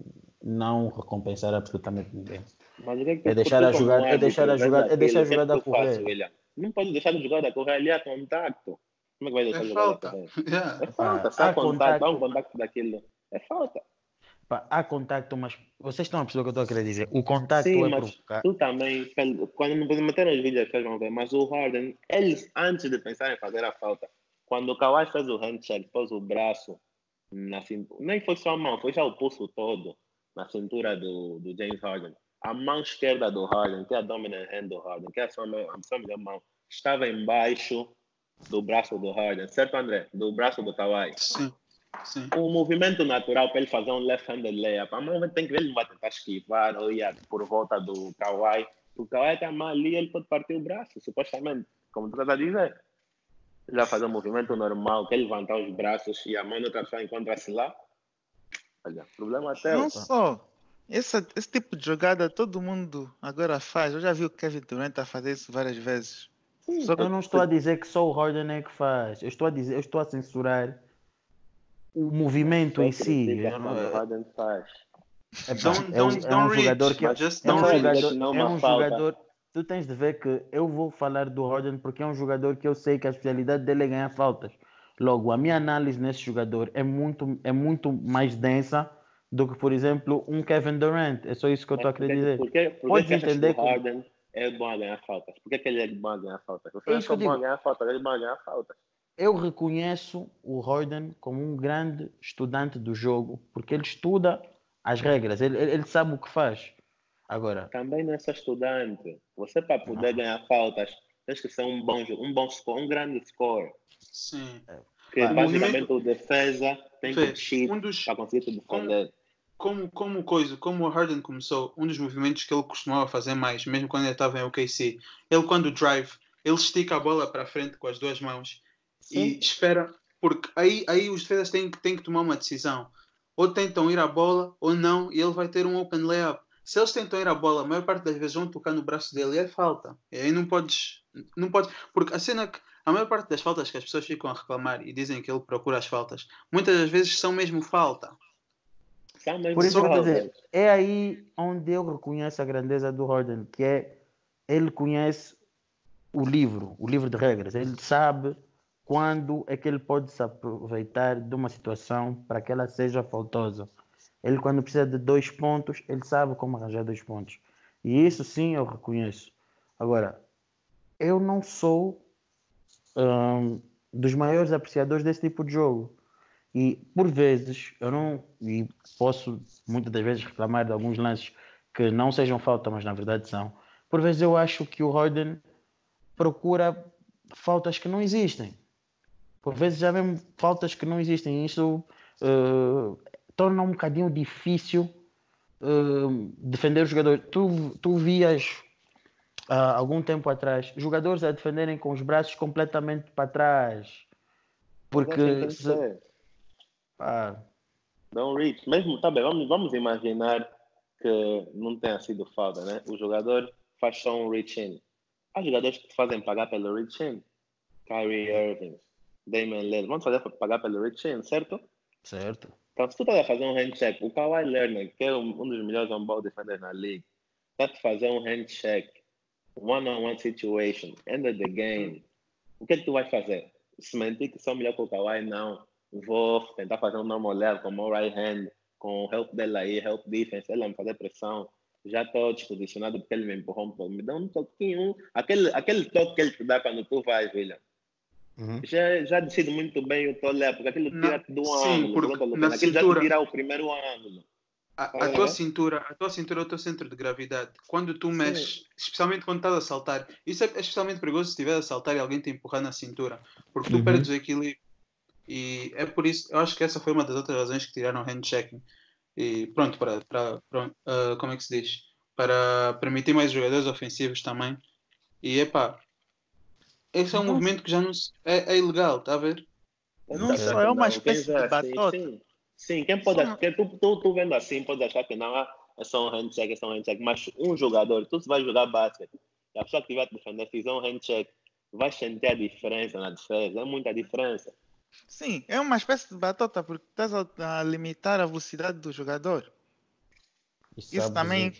não recompensar absolutamente ninguém. Mas o que é, que é deixar a jogada, é deixar a jogada, é deixar a jogada correr. Não pode deixar a jogada correr ali a contacto. Como é que vai deixar é a jogada correr? <laughs> Yeah. É falta, se há contato, há um contacto daquilo. É falta. há contacto, mas vocês estão a perceber o que eu estou a querer dizer. O contacto Sim, é mas provocar. Tu também, quando me meteram os vídeos, vocês vão ver, mas o Harden, eles, antes de pensar em fazer a falta, quando o Kawhi fez o handshake, pôs o braço na cintura, nem foi só a mão, foi já o pulso todo na cintura do, do James Harden a mão esquerda do Harden, que é a dominant hand do Harden, que é a sua, mão, a sua melhor mão, estava embaixo do braço do Harden, certo, André? Do braço do Kawhi. Sim. Sim. O movimento natural para ele fazer um left-handed layup, a mão tem que ver, ele vai tentar esquivar ou ir por volta do Kawhi. O Kawhi tem a mão ali, ele pode partir o braço, supostamente, como tu está a dizer. Ele vai fazer um movimento normal, que ele levantar os braços e a mão da outra pessoa encontra-se lá. Olha, problema até. Não só. Esse, esse tipo de jogada todo mundo agora faz. Eu já vi o Kevin Durant a fazer isso várias vezes. Sim, só que eu não estou a dizer que só o Harden é que faz. Eu estou a dizer, eu estou a censurar o movimento em si. O Harden faz. É, é, um, é um jogador que é, é um jogador, é um jogador. Tu tens de ver que eu vou falar do Harden porque é um jogador que eu sei que a especialidade dele é ganhar faltas. Logo, a minha análise nesse jogador é muito, é muito mais densa do que, por exemplo, um Kevin Durant. É só isso que eu estou a querer dizer. Porque, porque Podes entender que o Harden é bom a ganhar faltas. Por que, que ele é bom a ganhar faltas? Você é, é bom a ganhar faltas, ele é bom a ganhar faltas. Eu reconheço o Harden como um grande estudante do jogo, porque ele estuda as regras, ele, ele sabe o que faz. Agora. Também não é só estudante. Você, para poder não. ganhar faltas, tens que ser um bom, um bom score, um grande score. Sim. É. Porque ah, basicamente o defesa tem que cheat um dos, para conseguir te defender. Como, como, coisa, como o Harden começou, um dos movimentos que ele costumava fazer mais, mesmo quando ele estava em OKC, ele quando drive, ele estica a bola para frente com as duas mãos Sim. e espera, porque aí, aí os defesas têm, têm que tomar uma decisão. Ou tentam ir à bola ou não, e ele vai ter um open layup. Se eles tentam ir à bola, a maior parte das vezes vão tocar no braço dele e é falta. E aí não podes, não podes, porque a cena que a maior parte das faltas que as pessoas ficam a reclamar e dizem que ele procura as faltas, muitas das vezes são mesmo falta. Por isso, quer dizer, é aí onde eu reconheço a grandeza do Harden, que é ele conhece o livro, o livro de regras. Ele sabe quando é que ele pode se aproveitar de uma situação para que ela seja faltosa. Ele, quando precisa de dois pontos, ele sabe como arranjar dois pontos. E isso sim eu reconheço. Agora, eu não sou um, dos maiores apreciadores desse tipo de jogo. E por vezes, eu não. E posso muitas das vezes reclamar de alguns lances que não sejam falta, mas na verdade são. Por vezes eu acho que o Harden procura faltas que não existem. Por vezes já vem faltas que não existem. Isso uh, torna um bocadinho difícil uh, defender o jogador. Tu, tu vias há algum tempo atrás, jogadores a defenderem com os braços completamente para trás. Porque. Se... Ah. Não reach. Mesmo, tá bem, vamos, vamos imaginar que não tenha sido falta, né? O jogador faz só um reach in. Há jogadores que fazem pagar pelo reach in. Kyrie Irving, Damian Lillard. Vamos fazer pagar pelo reach in, certo? Certo. Então, se tu estás a fazer um handshake, o Kawhi Leonard, que é um, um dos melhores on-ball defenders na liga, está a fazer um handshake one-on-one situation, end of the game, o que é que tu vais fazer? Se mentir que sou melhor que o Kawhi, não. Vou tentar fazer um normal level com o right hand, com o help dele aí, help defense, ele vai me fazer pressão. Já estou desposicionado porque ele me empurrou um pouco. Me dá um toquinho, aquele, aquele toque que ele te dá quando tu vais, William. Uhum. Já, já decido muito bem o teu porque aquilo tira-te do ângulo. Porque na aquilo cintura... já tira o primeiro ângulo. A, a, tua cintura, a tua cintura é o teu centro de gravidade. Quando tu mexes, Sim. especialmente quando estás a saltar, isso é, é especialmente perigoso se estiver a saltar e alguém te empurrar na cintura, porque tu uhum. perdes o equilíbrio. E é por isso, eu acho que essa foi uma das outras razões que tiraram o handchecking. E pronto, para, para, para uh, como é que se diz? Para permitir mais jogadores ofensivos também. E epá, esse é um não. movimento que já não é, é ilegal, está a ver? Não só é uma espécie de batota. Sim, Sim, quem pode achar, tu, tu, tu vendo assim, pode achar que não é só um handshake, é só um handshake, mas um jogador, tu vai jogar basquete, e a pessoa que vai te defender fizer um handshake, vai sentir a diferença na defesa, é muita diferença. Sim, é uma espécie de batota, porque estás a, a limitar a velocidade do jogador. Isso também,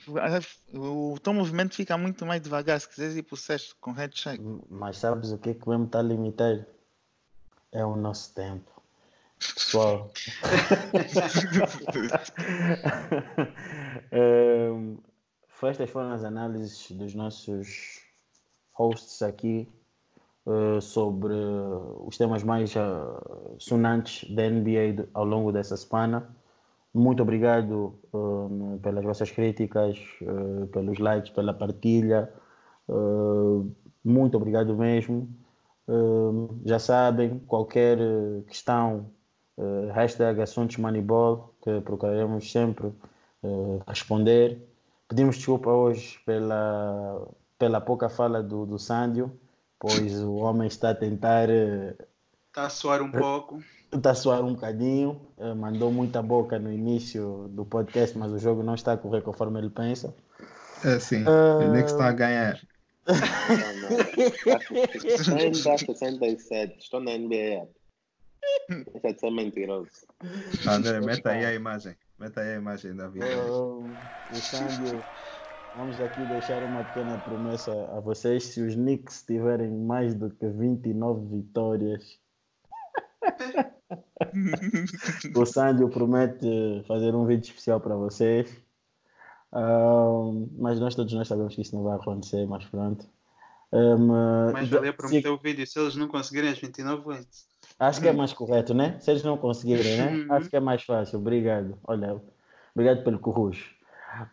o teu movimento fica muito mais devagar se quiseres ir para o sexto com handshake. Mas sabes o que é que mesmo está a limitar? É o nosso tempo. Pessoal. <laughs> um, estas foram as análises dos nossos hosts aqui uh, sobre os temas mais uh, sonantes da NBA ao longo dessa semana. Muito obrigado um, pelas vossas críticas, uh, pelos likes, pela partilha. muito obrigado mesmo. já sabem, qualquer questão uh, hashtag assuntos Moneyball, que procuraremos sempre uh, responder. Pedimos desculpa hoje pela, pela pouca fala do, do pois o homem está a tentar. Está uh, a suar um pouco. Está a suar um bocadinho, mandou muita boca no início do podcast, mas o jogo não está a correr conforme ele pensa. É sim, uh, ele é que está a ganhar. Não, não. Estou em 67, estou na NBA. Deixa de ser mentiroso. André, meta aí a imagem. Meta aí a imagem da vida. Oh, o Sandro, vamos aqui deixar uma pequena promessa a vocês. Se os Knicks tiverem mais do que 29 vitórias, <laughs> o Sandro promete fazer um vídeo especial para vocês. Um, mas nós todos nós sabemos que isso não vai acontecer, mas pronto. Um, mas valia prometer o vídeo se eles não conseguirem as 29 wins. Acho que é mais correto, né? Se eles não conseguirem, né? Uhum. Acho que é mais fácil. Obrigado. Olha, obrigado pelo currujo.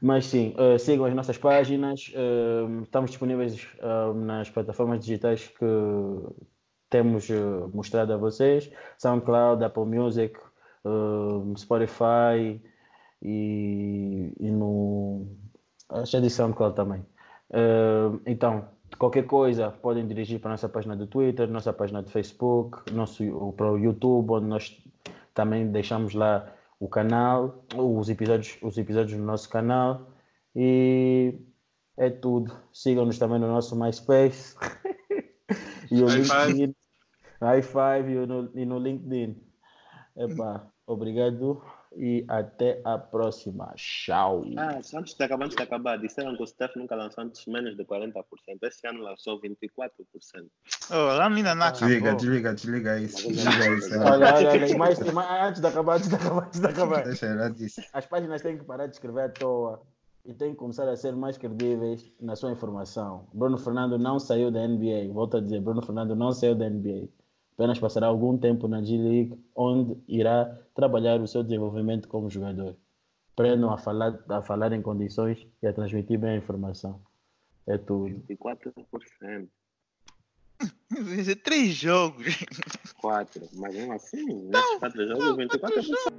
Mas sim, uh, sigam as nossas páginas. Uh, estamos disponíveis uh, nas plataformas digitais que temos mostrado a vocês: SoundCloud, Apple Music, Spotify e, e no. Acho de SoundCloud também. então, Qualquer coisa podem dirigir para a nossa página do Twitter, nossa página do Facebook, nosso, para o YouTube, onde nós também deixamos lá o canal, os episódios, os episódios do nosso canal. E é tudo. Sigam-nos também no nosso MySpace. <laughs> e o High LinkedIn. High Five e no, e no LinkedIn. Obrigado e até a próxima. Tchau. Ah, antes de acabar, antes de acabar, disseram que o Steph nunca lançou antes menos de 40%. Esse ano lançou 24%. Oh, lá ainda não acabou. Desliga, desliga, desliga isso. Desliga isso. Olha, olha, olha, mas, mas, antes de acabar, antes de acabar, antes de acabar. Deixa disso. As páginas têm que parar de escrever à toa e têm que começar a ser mais credíveis na sua informação. Bruno Fernando não saiu da NBA. Volto a dizer, Bruno Fernando não saiu da NBA apenas passará algum tempo na G-League, onde irá trabalhar o seu desenvolvimento como jogador. Aprendam a falar, a falar em condições e a transmitir bem a informação. É tudo. 24%. Isso três jogos. Quatro. Mas mesmo assim, nesses quatro jogos, 24%.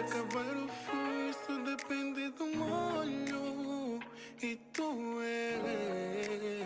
Acabar o furso depende do molho e tu és